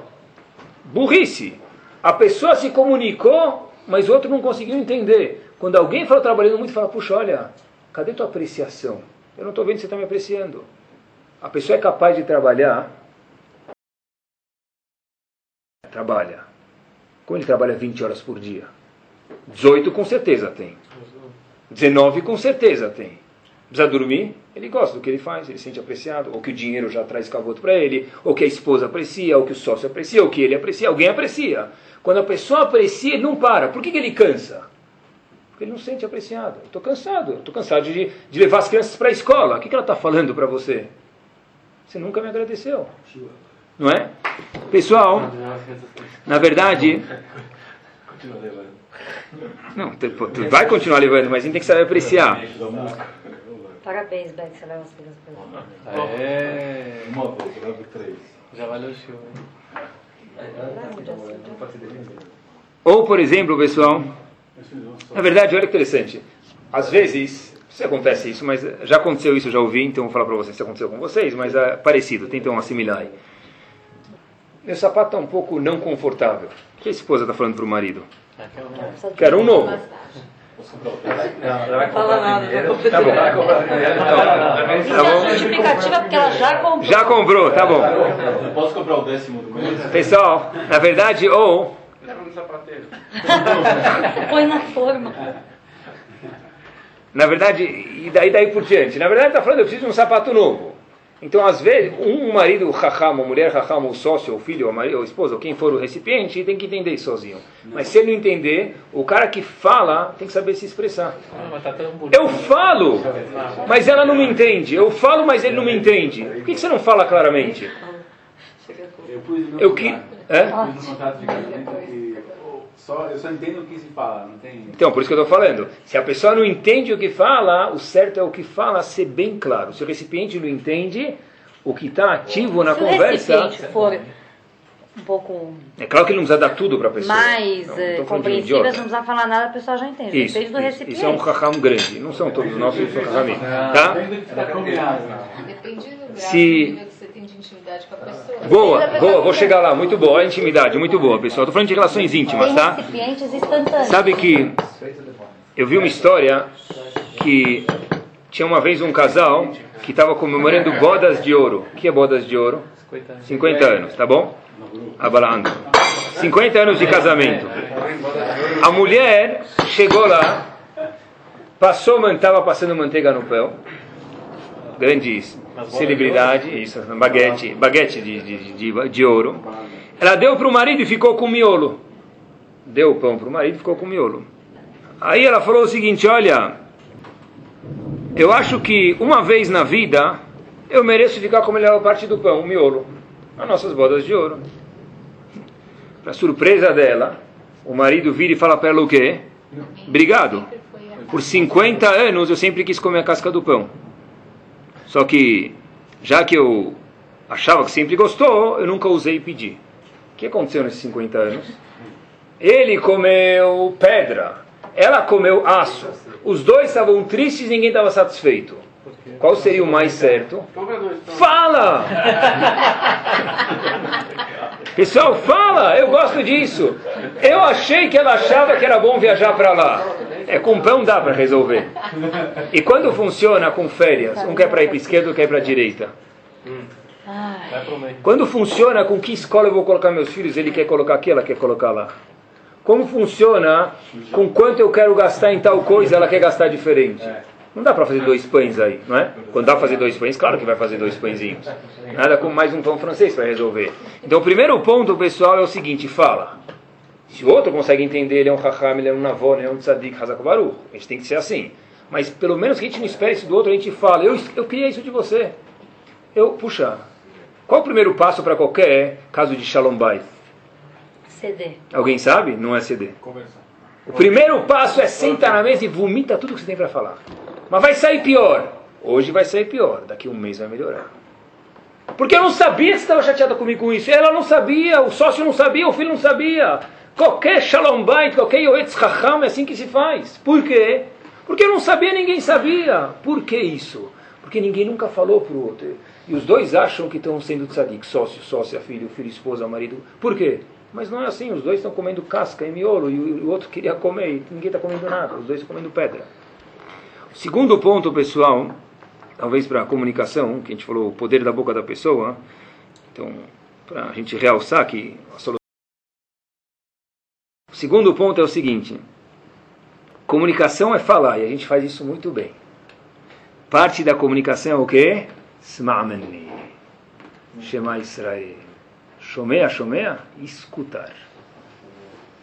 burrice. A pessoa se comunicou, mas o outro não conseguiu entender. Quando alguém fala trabalhando muito, fala, puxa, olha, cadê tua apreciação? Eu não estou vendo que você está me apreciando. A pessoa é capaz de trabalhar trabalha. Como ele trabalha 20 horas por dia? 18 com certeza tem. 19 com certeza tem. Precisa dormir? Ele gosta do que ele faz, ele se sente apreciado, ou que o dinheiro já traz cavoto para ele, ou que a esposa aprecia, ou que o sócio aprecia, ou que ele aprecia, alguém aprecia. Quando a pessoa aprecia, ele não para. Por que, que ele cansa? Porque ele não se sente apreciado. Estou cansado, estou cansado de, de levar as crianças para a escola. O que, que ela está falando para você? Você nunca me agradeceu. Não é? Pessoal, na verdade. Continua levando. Não, tu, tu vai continuar levando, mas a gente tem que saber apreciar. Parabéns, Beck, você leva as pra ele. É, Uma vez, leva três. já valeu o show. hein? Ou, por exemplo, pessoal, na verdade, olha que interessante. Às vezes, se acontece isso, mas já aconteceu isso, já ouvi, então vou falar para vocês se aconteceu com vocês, mas é parecido, tentam assimilar aí. Meu sapato está um pouco não confortável. O que a esposa está falando para o marido? É um- Quero um novo. Ela vai Fala nada, já comprei. Tá bom. Ela vai comprar primeiro. Tá bom. Justificativa porque ela já comprou. Já comprou, tá bom. Eu posso comprar o décimo do mês? Pessoal, na verdade, ou Leva no sapateiro. Põe na forma. Na verdade, e daí, daí por diante. Na verdade, está falando, eu preciso de um sapato novo. Então, às vezes, um marido raham, uma mulher raham, o sócio, o filho, ou marido, ou esposa, ou quem for o recipiente, tem que entender isso sozinho. Mas se ele não entender, o cara que fala tem que saber se expressar. Ah, tá. Eu falo, mas ela não me entende. Eu falo, mas ele não me entende. Por que que você não fala claramente? Eu pus no Eu que. É? Só, eu só entendo o que se fala, não tem. Então, por isso que eu estou falando. Se a pessoa não entende o que fala, o certo é o que fala ser bem claro. Se o recipiente não entende, o que está ativo na Se o conversa. recipiente for um pouco É claro que ele não precisa dar tudo para a pessoa. mais Não, eh, não compreensível, precisa falar nada, a pessoa já entende. Isso, Depende do isso, recipiente. isso é um raham grande. Não são todos os nossos são rahamim. Tá? Combinado. Depende do grau Se- de intimidade com a pessoa. Boa, boa, vou chegar lá. Muito boa. A intimidade, muito boa, pessoal. Estou falando de relações íntimas, tá? Sabe que eu vi uma história que tinha uma vez um casal que estava comemorando bodas de ouro. O que é bodas de ouro? 50 anos. 50 anos, tá bom? Abalando. 50 anos de casamento. A mulher chegou lá, passou, estava passando manteiga no pão. Grande celebridade, isso, baguete, baguete de, de, de, de ouro. Ela deu para o marido e ficou com miolo. Deu o pão para o marido e ficou com miolo. Aí ela falou o seguinte: Olha, eu acho que uma vez na vida eu mereço ficar com a melhor parte do pão, o miolo. As nossas bodas de ouro. Para surpresa dela, o marido vira e fala para ela o quê? Obrigado. Por 50 anos eu sempre quis comer a casca do pão. Só que, já que eu achava que sempre gostou, eu nunca usei e pedi. O que aconteceu nesses 50 anos? Ele comeu pedra, ela comeu aço. Os dois estavam tristes e ninguém estava satisfeito. Qual seria o mais certo? Fala! Pessoal, fala! Eu gosto disso. Eu achei que ela achava que era bom viajar para lá. É, com pão dá para resolver. E quando funciona com férias, um quer para ir para a esquerda, outro quer para a direita. Quando funciona com que escola eu vou colocar meus filhos, ele quer colocar aqui, ela quer colocar lá. Como funciona com quanto eu quero gastar em tal coisa, ela quer gastar diferente. Não dá para fazer dois pães aí, não é? Quando dá para fazer dois pães, claro que vai fazer dois pãezinhos. Nada como mais um pão francês para resolver. Então o primeiro ponto, pessoal, é o seguinte, fala. Se o outro consegue entender, ele é um raham, ele é um navon, ele é um tzadik, hazakobaru. A gente tem que ser assim. Mas pelo menos que a gente não espere isso do outro, a gente fala, eu, eu queria isso de você. Eu, puxa, qual o primeiro passo para qualquer caso de shalom bayit? CD. Alguém sabe? Não é CD. Conversar. O primeiro passo é sentar na mesa e vomita tudo que você tem para falar. Mas vai sair pior. Hoje vai sair pior. Daqui a um mês vai melhorar. Porque eu não sabia que você estava chateada comigo com isso. Ela não sabia, o sócio não sabia, o filho não sabia. Qualquer shalom bait, qualquer yoetz chacham é assim que se faz. Por quê? Porque eu não sabia, ninguém sabia. Por que isso? Porque ninguém nunca falou para o outro. E os dois acham que estão sendo tzadik, sócio, sócia, filho, filho, esposa, marido. Por quê? Mas não é assim, os dois estão comendo casca e miolo e o o outro queria comer e ninguém está comendo nada, os dois estão comendo pedra. Segundo ponto, pessoal, talvez para a comunicação, que a gente falou, o poder da boca da pessoa, então, para a gente realçar que a solução segundo ponto é o seguinte: comunicação é falar, e a gente faz isso muito bem. Parte da comunicação é o quê? Sma'mani. Shema Israel. Shomea, shomea, escutar.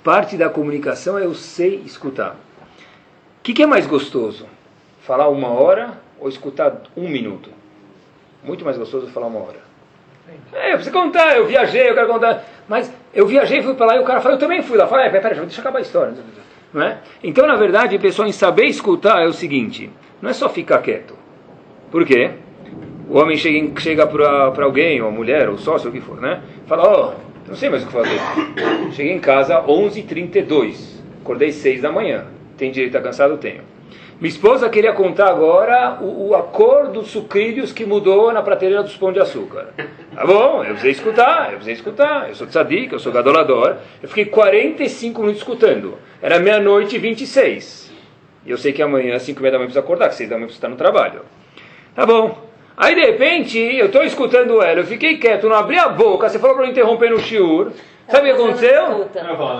Parte da comunicação é eu sei escutar. O que, que é mais gostoso? Falar uma hora ou escutar um minuto? Muito mais gostoso falar uma hora. É, eu preciso contar, eu viajei, eu quero contar. Mas eu viajei, fui para lá e o cara falou, eu também fui lá. Falei, é, peraí, deixa eu acabar a história. Não é? Então, na verdade, pessoal, em saber escutar é o seguinte: não é só ficar quieto. Por quê? O homem chega, chega para alguém, ou a mulher, ou sócio, o que for, né? Fala, ó, oh, não sei mais o que fazer. Cheguei em casa 11h32, acordei 6 da manhã. Tem direito a cansado? Tenho. Minha esposa queria contar agora o, o, a cor dos sucrilhos que mudou na prateleira dos pão de açúcar. Tá bom, eu precisei escutar, eu precisei escutar. Eu sou tzadik, eu sou gadolador. Eu fiquei 45 minutos escutando. Era meia-noite e 26. E eu sei que amanhã, às 5 e meia da manhã, precisa acordar, que 6 da manhã precisa estar no trabalho. Tá bom. Aí de repente, eu estou escutando ela, eu fiquei quieto, não abri a boca, você falou para eu interromper no shiur. Sabe o que aconteceu?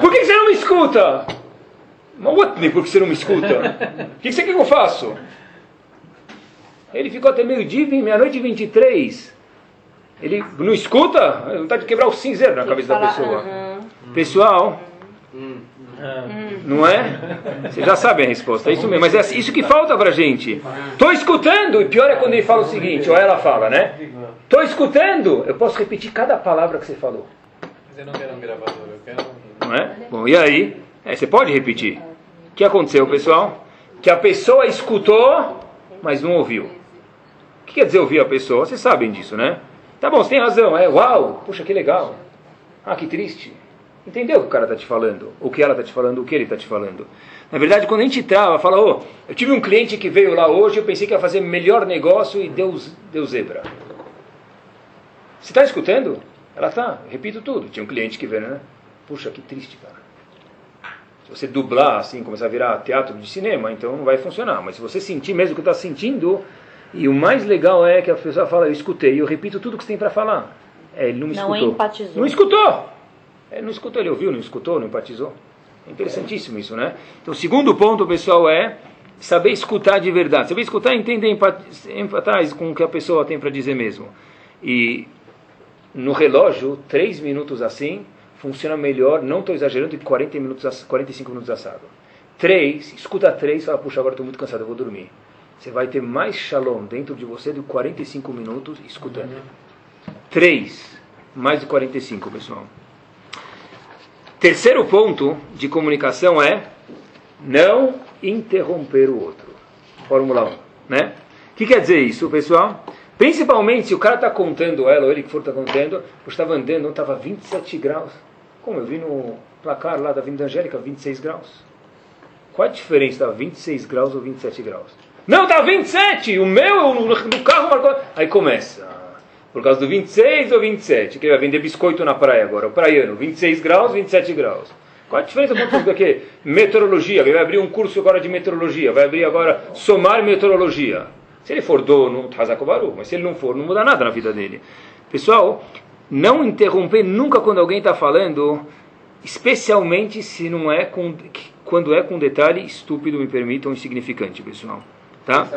Por que você não me escuta? Mas por que você não me escuta? O que você quer que eu faço? Ele ficou até meio-dia, meia-noite e 23. Ele não escuta? Não está de quebrar o cinzeiro na cabeça da pessoa. Pessoal, não é? Você já sabe a resposta, é isso mesmo. Mas é isso que falta pra gente. Estou escutando, e pior é quando ele fala o seguinte, ou ela fala, né? Estou escutando, eu posso repetir cada palavra que você falou. Mas eu não quero um gravador, eu quero um... Não é? Bom, e aí? É, você pode repetir. O que aconteceu, pessoal? Que a pessoa escutou, mas não ouviu. O que quer dizer ouvir a pessoa? Vocês sabem disso, né? Tá bom, você tem razão. É, uau, puxa, que legal. Ah, que triste. Entendeu o que o cara está te falando? O que ela está te falando, o que ele está te falando. Na verdade, quando a gente trava, fala, oh, eu tive um cliente que veio lá hoje, eu pensei que ia fazer melhor negócio e deu, deu zebra. Você está escutando? Ela está, repito tudo. Tinha um cliente que veio, né? Puxa, que triste, cara. Você dublar assim, começar a virar teatro de cinema, então não vai funcionar. Mas se você sentir mesmo o que está sentindo, e o mais legal é que a pessoa fala, eu escutei, eu repito tudo que você tem para falar. É, ele não me não escutou. Empatizou. Não escutou! Ele não escutou, ele ouviu, não escutou, não empatizou. É interessantíssimo isso, né? Então, o segundo ponto, pessoal, é saber escutar de verdade. Saber escutar e entender, empatar com o que a pessoa tem para dizer mesmo. E no relógio, três minutos assim, funciona melhor, não estou exagerando, de 40 minutos, 45 minutos assado. Três, escuta três, fala, puxa, agora estou muito cansado, eu vou dormir. Você vai ter mais shalom dentro de você de 45 minutos escutando. Três, mais de 45, pessoal. Terceiro ponto de comunicação é não interromper o outro. Fórmula 1, né? O que quer dizer isso, pessoal? Principalmente se o cara está contando ela, ou ele que for está contando, eu estava andando, estava 27 graus. Como eu vi no placar lá da Vinda Angélica, 26 graus. Qual a diferença? Estava 26 graus ou 27 graus? Não, está 27! O meu, no carro marcou. Aí começa. Por causa do 26 ou 27? Que vai vender biscoito na praia agora. O praiano, 26 graus, 27 graus. Qual a diferença tudo aqui? Meteorologia. Vai abrir um curso agora de meteorologia. Vai abrir agora somar meteorologia. Se ele for dono, Hazakobaru. Mas se ele não for, não muda nada na vida dele. Pessoal, não interromper nunca quando alguém está falando, especialmente se não é com, quando é com detalhe estúpido, me permitam, insignificante, pessoal. Tá?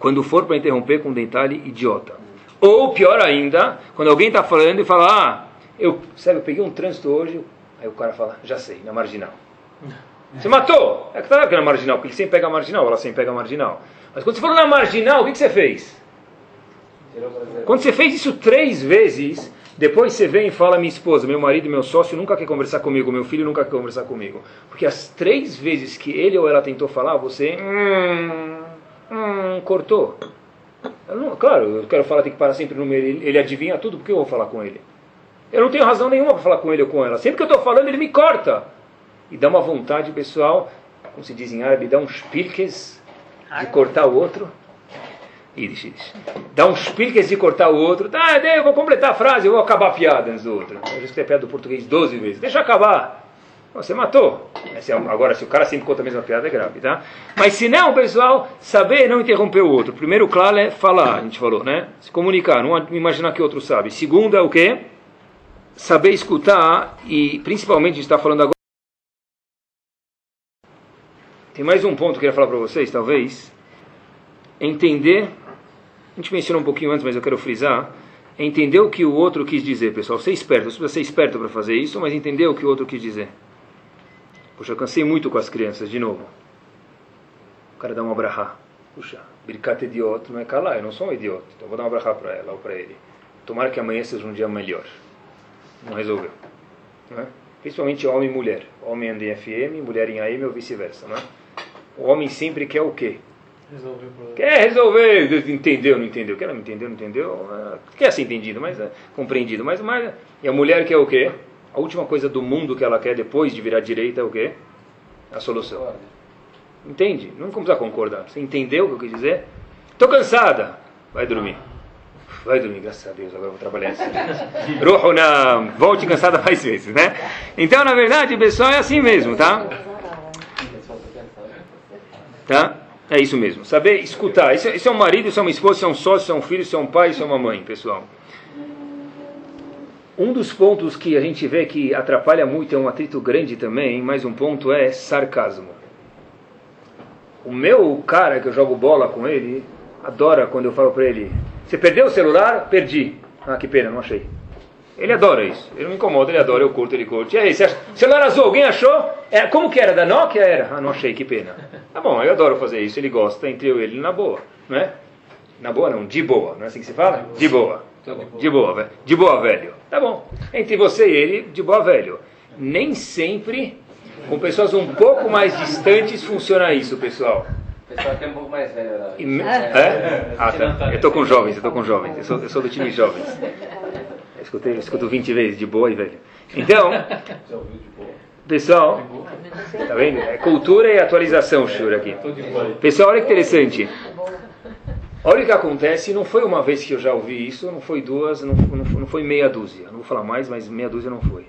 Quando for para interromper com detalhe idiota. Ou pior ainda, quando alguém está falando e fala, ah, eu, sabe, eu peguei um trânsito hoje, aí o cara fala, já sei, na marginal. Você matou! É que é na marginal, porque ele sempre pega a marginal, ela sempre pega a marginal. Mas quando você falou na marginal, o que, que você fez? Quando você fez isso três vezes, depois você vem e fala, minha esposa, meu marido, meu sócio nunca quer conversar comigo, meu filho nunca quer conversar comigo. Porque as três vezes que ele ou ela tentou falar, você hum, hum, cortou. Eu não, claro, eu quero falar, tem que parar sempre no meio. Ele, ele adivinha tudo, porque eu vou falar com ele? Eu não tenho razão nenhuma para falar com ele ou com ela. Sempre que eu estou falando, ele me corta. E dá uma vontade, pessoal, como se diz em árabe, dá uns pilques de cortar o outro. Dá uns pilques de cortar o outro. Tá, eu vou completar a frase, eu vou acabar a piada antes do outro. Eu já escrevi piada do português 12 vezes. Deixa eu acabar. Você matou. Agora, se o cara sempre conta a mesma piada, é grave, tá? Mas se não, pessoal, saber não interromper o outro. Primeiro, claro, é falar, a gente falou, né? Se comunicar, não imaginar que o outro sabe. Segundo é o quê? Saber escutar e, principalmente, a gente está falando agora. Tem mais um ponto que eu queria falar para vocês, talvez. Entender, a gente mencionou um pouquinho antes, mas eu quero frisar. É entender o que o outro quis dizer, pessoal. Ser esperto, você precisa ser esperto para fazer isso, mas entender o que o outro quis dizer. Puxa, eu cansei muito com as crianças, de novo. O cara dá uma brahá. Puxa, birkat idiota não é calar, eu não sou um idiota. Então vou dar uma brahá para ela ou para ele. Tomara que amanhã seja um dia melhor. Não resolveu. Não é? Principalmente homem e mulher. Homem anda em FM, mulher em AM ou vice-versa. É? O homem sempre quer o quê? Resolveu o problema. Quer resolver, entendeu, não entendeu? Quer não entendeu, não entendeu? É, Quer ser entendido, mas é, compreendido. Mas, mas, e a mulher quer o quê? A última coisa do mundo que ela quer depois de virar direita é o quê? A solução. Entende? Não vamos precisar concordar. Você entendeu o que eu quis dizer? Estou cansada. Vai dormir. Vai dormir, graças a Deus, agora eu vou trabalhar esse Ruhuna, volte cansada mais vezes, né? Então, na verdade, pessoal, é assim mesmo, tá? Tá? É isso mesmo. Saber escutar. Isso, é- isso é um marido, isso é uma esposa, isso é um sócio, isso é um filho, isso é um pai, isso é uma mãe, pessoal. Um dos pontos que a gente vê que atrapalha muito, é um atrito grande também, mais um ponto é sarcasmo. O meu cara que eu jogo bola com ele, adora quando eu falo para ele: Você perdeu o celular? Perdi. Ah, que pena, não achei. Ele adora isso. Ele não me incomoda, ele adora, eu curto, ele curte. E aí, você acha... celular azul, alguém achou? É, como que era? Da Nokia? Era. Ah, não achei, que pena. Tá bom, eu adoro fazer isso, ele gosta, entre eu e ele na boa, não é? Na boa não, de boa, não é assim que se fala? De boa. Tá bom. De boa, velho. De boa, velho. Tá bom. Entre você e ele, de boa, velho. Nem sempre, com pessoas um pouco mais distantes, funciona isso, pessoal. O pessoal aqui é um pouco mais velho. né? Me- É? Ah, tá. Eu tô com jovens, eu tô com jovens. Eu sou, eu sou do time jovens. Escutei, escuto 20 vezes, de boa e velho. Então, pessoal, tá vendo? É cultura e atualização, Shura, aqui. Pessoal, olha que interessante. Olha o que acontece, não foi uma vez que eu já ouvi isso, não foi duas, não, não, não foi meia dúzia. Não vou falar mais, mas meia dúzia não foi.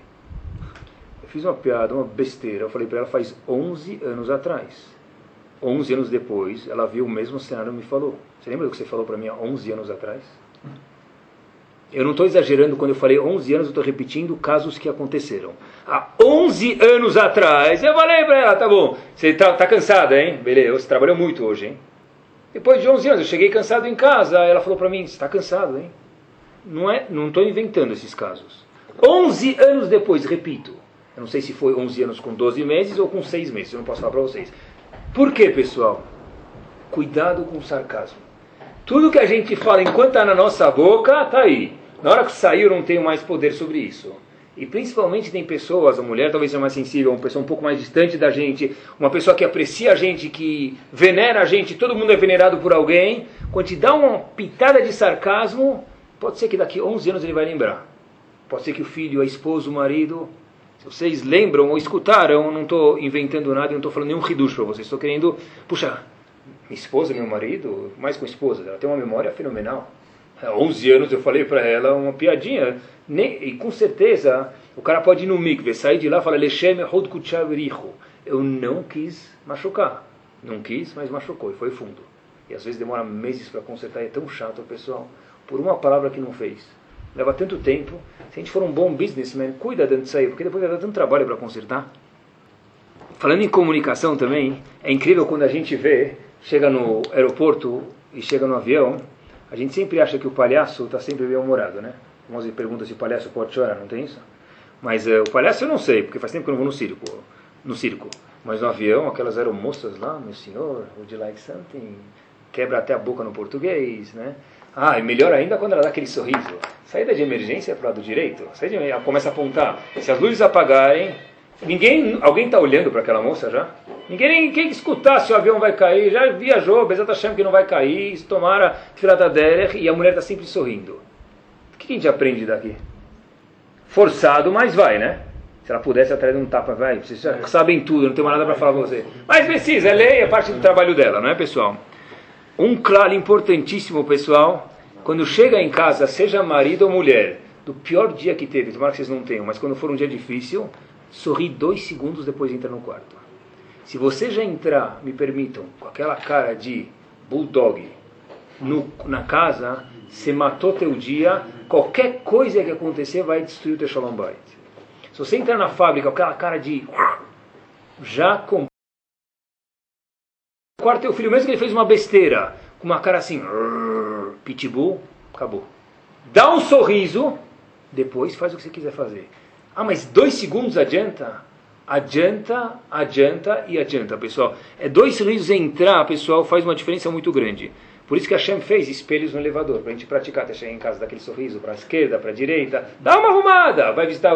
Eu fiz uma piada, uma besteira, eu falei para ela faz 11 anos atrás. 11 anos depois, ela viu o mesmo cenário e me falou. Você lembra do que você falou para mim há 11 anos atrás? Eu não estou exagerando quando eu falei 11 anos, eu estou repetindo casos que aconteceram. Há 11 anos atrás, eu falei para ela, tá bom, você está tá cansada, hein? Beleza, você trabalhou muito hoje, hein? Depois de 11 anos, eu cheguei cansado em casa, ela falou para mim, você está cansado, hein? Não é, não estou inventando esses casos. 11 anos depois, repito. Eu não sei se foi 11 anos com 12 meses ou com 6 meses, eu não posso falar para vocês. Por quê, pessoal? Cuidado com o sarcasmo. Tudo que a gente fala enquanto está na nossa boca, está aí. Na hora que sair, eu não tenho mais poder sobre isso. E principalmente tem pessoas, a mulher talvez seja mais sensível, uma pessoa um pouco mais distante da gente, uma pessoa que aprecia a gente, que venera a gente, todo mundo é venerado por alguém. Quando te dá uma pitada de sarcasmo, pode ser que daqui 11 anos ele vai lembrar. Pode ser que o filho, a esposa, o marido, se vocês lembram ou escutaram, não estou inventando nada, não estou falando nenhum riducho para vocês. Estou querendo, puxa, esposa, meu marido, mais com esposa, ela tem uma memória fenomenal. Há 11 anos eu falei para ela uma piadinha, nem, e com certeza o cara pode ir no mikve, sair de lá e falar. Eu não quis machucar. Não quis, mas machucou e foi fundo. E às vezes demora meses para consertar, e é tão chato, pessoal, por uma palavra que não fez. Leva tanto tempo. Se a gente for um bom businessman, cuida de sair, porque depois vai dar tanto trabalho para consertar. Falando em comunicação também, é incrível quando a gente vê, chega no aeroporto e chega no avião, a gente sempre acha que o palhaço está sempre bem-humorado, né? Você pergunta se o palhaço pode chorar, não tem isso? Mas uh, o palhaço eu não sei, porque faz tempo que eu não vou no circo. No circo. Mas no avião, aquelas aeromoças lá, meu senhor, would you like something? Quebra até a boca no português, né? Ah, e melhor ainda quando ela dá aquele sorriso. Saída de emergência para o lado direito. Saída de, começa a apontar. Se as luzes apagarem, ninguém, alguém está olhando para aquela moça já? Ninguém nem quer escutar se o avião vai cair. Já viajou, Bezat Hashem que não vai cair. Tomara filada derech e a mulher está sempre sorrindo. O que a gente aprende daqui? Forçado, mas vai, né? Se ela pudesse atrás de um tapa, vai. Vocês já sabem tudo, não tem mais nada para falar com você. Mas precisa, é lei, é parte do trabalho dela, não é, pessoal? Um claro importantíssimo, pessoal, quando chega em casa, seja marido ou mulher, do pior dia que teve, tomara que vocês não tenham, mas quando for um dia difícil, sorri dois segundos depois de entrar no quarto. Se você já entrar, me permitam, com aquela cara de bulldog no, na casa, você matou teu dia, qualquer coisa que acontecer vai destruir o teu shalom bait. Se você entrar na fábrica com aquela cara de já comprou quarto teu filho, mesmo que ele fez uma besteira, com uma cara assim, pitbull, acabou. Dá um sorriso, depois faz o que você quiser fazer. Ah, mas dois segundos adianta? Adianta, adianta e adianta, pessoal. É dois sorrisos entrar, pessoal, faz uma diferença muito grande. Por isso que a Hashem fez espelhos no elevador, para a gente praticar até chegar em casa daquele sorriso, para a esquerda, para a direita. Dá uma arrumada! Vai visitar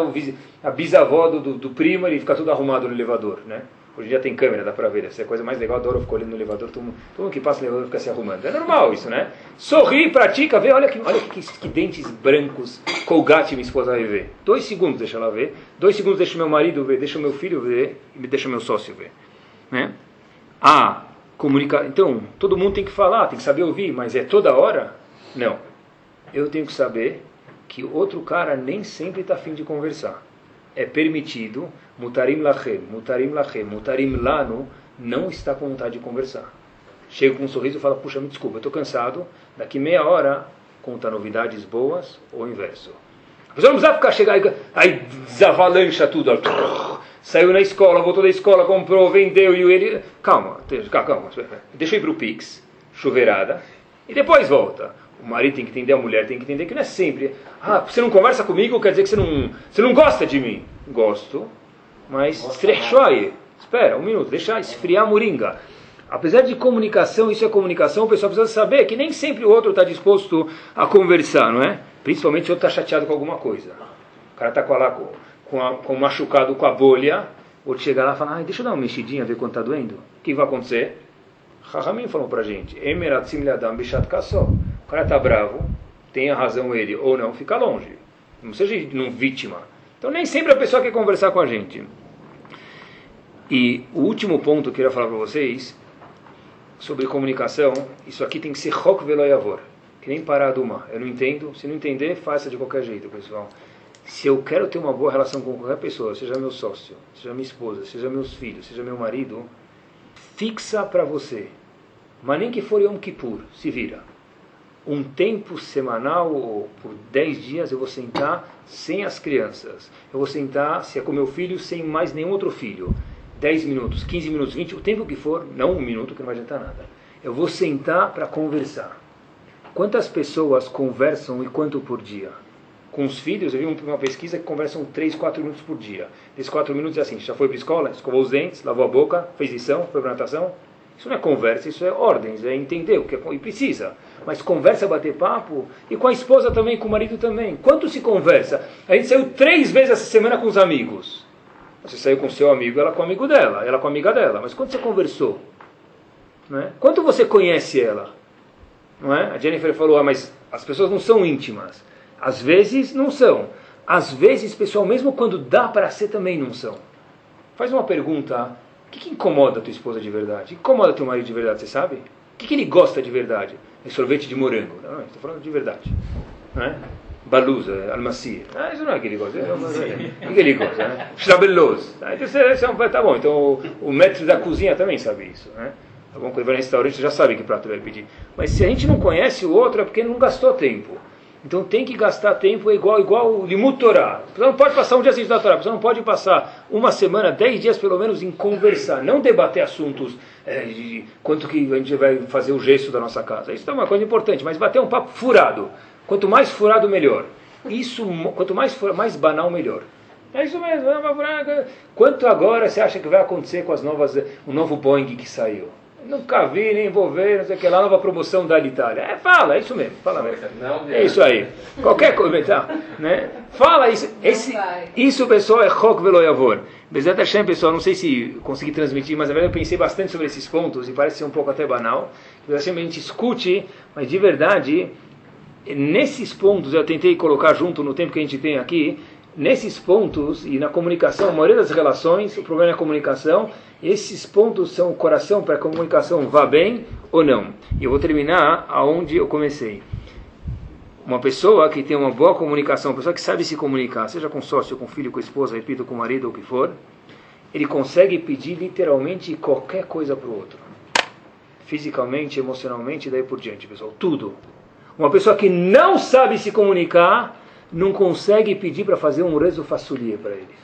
a bisavó do, do, do primo e fica tudo arrumado no elevador, né? Hoje em dia tem câmera, dá para ver. Essa é a coisa mais legal. Adoro ficar olhando no elevador. Todo mundo, todo mundo que passa no elevador fica se arrumando. É normal isso, né? Sorri, pratica, vê. Olha que, olha que, que dentes brancos. Colgate minha esposa vai ver. Dois segundos deixa ela ver. Dois segundos deixa meu marido ver. Deixa meu filho ver. E deixa meu sócio ver. Né? Ah, comunicar. Então, todo mundo tem que falar, tem que saber ouvir. Mas é toda hora? Não. Eu tenho que saber que outro cara nem sempre está afim de conversar é permitido, mutarim lachem, mutarim lachem, mutarim lano, não está com vontade de conversar. Chega com um sorriso e fala, puxa, me desculpa, eu estou cansado, daqui meia hora conta novidades boas ou inverso. A pessoa não ficar, chegar aí, aí desavalancha tudo, saiu na escola, voltou da escola, comprou, vendeu, e ele... Calma, calma, calma, deixa eu ir para o Pix, chuveirada, e depois volta. O marido tem que entender, a mulher tem que entender que não é sempre. Ah, você não conversa comigo, quer dizer que você não, você não gosta de mim. Gosto, mas strechoi. Espera um minuto, deixa esfriar a moringa. Apesar de comunicação, isso é comunicação, o pessoal precisa saber que nem sempre o outro está disposto a conversar, não é? Principalmente se o outro está chateado com alguma coisa. O cara está com, lá, com, com, a, com machucado com a bolha, o outro chega lá e fala, ah, deixa eu dar uma mexidinha, ver quanto está doendo. O que vai acontecer? Rahamim falou pra gente, Emerat Simliadam Bishat Kassó. Cara está bravo, tenha razão ele ou não, fica longe. Não seja não vítima. Então nem sempre a pessoa quer conversar com a gente. E o último ponto que eu queria falar para vocês sobre comunicação, isso aqui tem que ser Rok Veloyavor, que nem Paraduma. Eu não entendo, se não entender, faça de qualquer jeito, pessoal. Se eu quero ter uma boa relação com qualquer pessoa, seja meu sócio, seja minha esposa, seja meus filhos, seja meu marido, fixa para você, mas nem que for Yom Kippur, se vira. Um tempo semanal ou por 10 dias eu vou sentar sem as crianças. Eu vou sentar, se é com meu filho, sem mais nenhum outro filho. 10 minutos, 15 minutos, 20, o tempo que for, não um minuto que não vai adiantar nada. Eu vou sentar para conversar. Quantas pessoas conversam e quanto por dia? Com os filhos, eu vi uma pesquisa que conversam 3, 4 minutos por dia. Esses 4 minutos é assim, já foi para a escola, escovou os dentes, lavou a boca, fez lição, foi para natação. Isso não é conversa, isso é ordens, é entender o que é, e precisa. Mas conversa, bater papo, e com a esposa também, com o marido também. Quanto se conversa? A gente saiu três vezes essa semana com os amigos. Você saiu com seu amigo, ela com o amigo dela, ela com a amiga dela. Mas quanto você conversou? Não é? Quanto você conhece ela? Não é? A Jennifer falou, ah, mas as pessoas não são íntimas. Às vezes não são. Às vezes, pessoal, mesmo quando dá para ser, também não são. Faz uma pergunta. O que, que incomoda a tua esposa de verdade? O que incomoda teu marido de verdade, você sabe? O que, que ele gosta de verdade? É sorvete de morango. Não, estou falando de verdade. Não é? Baluza, almacia. Ah, isso não é que ele gosta. É, o que, ele gosta? Né? Ah, então, você, você, tá bom, então o, o mestre da cozinha também sabe isso. Né? Tá bom, quando vai no restaurante já sabe que prato vai pedir. Mas se a gente não conhece o outro é porque não gastou tempo. Então tem que gastar tempo igual igual o limut Torá. A pessoa não pode passar um dia sem estudar a Torá. Pessoa não pode passar uma semana, dez dias pelo menos em conversar. Não debater assuntos é, quanto que a gente vai fazer o gesto da nossa casa. Isso é uma coisa importante. Mas bater um papo furado. Quanto mais furado, melhor. Isso, quanto mais furado, mais banal, melhor. É isso mesmo. Quanto agora você acha que vai acontecer com as novas, o novo Boeing que saiu? Nunca vi, nem vou ver, não sei o que lá, nova promoção da Itália. É, fala, é isso mesmo, fala mesmo. É isso aí. Qualquer comentário, né? Fala isso. Esse, isso, pessoal, é Chok Veloyavor. Bezat Hashem, pessoal, não sei se consegui transmitir, mas na verdade eu pensei bastante sobre esses pontos e parece ser um pouco até banal. Bezat Hashem, a gente escute, mas de verdade, nesses pontos eu tentei colocar junto no tempo que a gente tem aqui, nesses pontos e na comunicação, a maioria das relações, o problema é a comunicação, esses pontos são o coração para a comunicação vá bem ou não. E eu vou terminar aonde eu comecei. Uma pessoa que tem uma boa comunicação, uma pessoa que sabe se comunicar, seja com sócio, com filho, com esposa, repito, com marido ou o que for, ele consegue pedir literalmente qualquer coisa para o outro. Fisicamente, emocionalmente e daí por diante, pessoal. Tudo. Uma pessoa que não sabe se comunicar, não consegue pedir para fazer um rezo façulia para ele.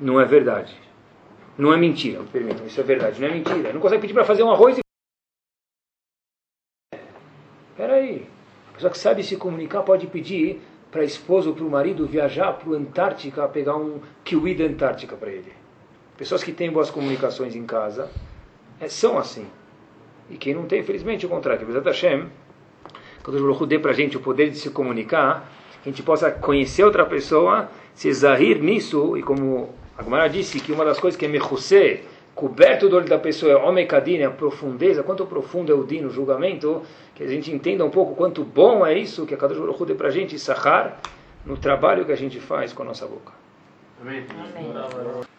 Não é verdade. Não é mentira, me permitam, isso é verdade, não é mentira. Não consegue pedir para fazer um arroz e. Peraí. A pessoa que sabe se comunicar pode pedir para a esposa ou para o marido viajar para o Antártica pegar um kiwi da Antártica para ele. Pessoas que têm boas comunicações em casa é, são assim. E quem não tem, infelizmente é o contrário. Bezat Hashem, quando o Baruch dê para a gente o poder de se comunicar, que a gente possa conhecer outra pessoa, se exarrir nisso, e como a Gemara disse que uma das coisas que é mechusé, coberto do olho da pessoa é omekadin, a profundeza, quanto profundo é o din, o julgamento, que a gente entenda um pouco quanto bom é isso que a Kadosh Baruch Hu dê para a gente, sahar, no trabalho que a gente faz com a nossa boca. Amém. Amém.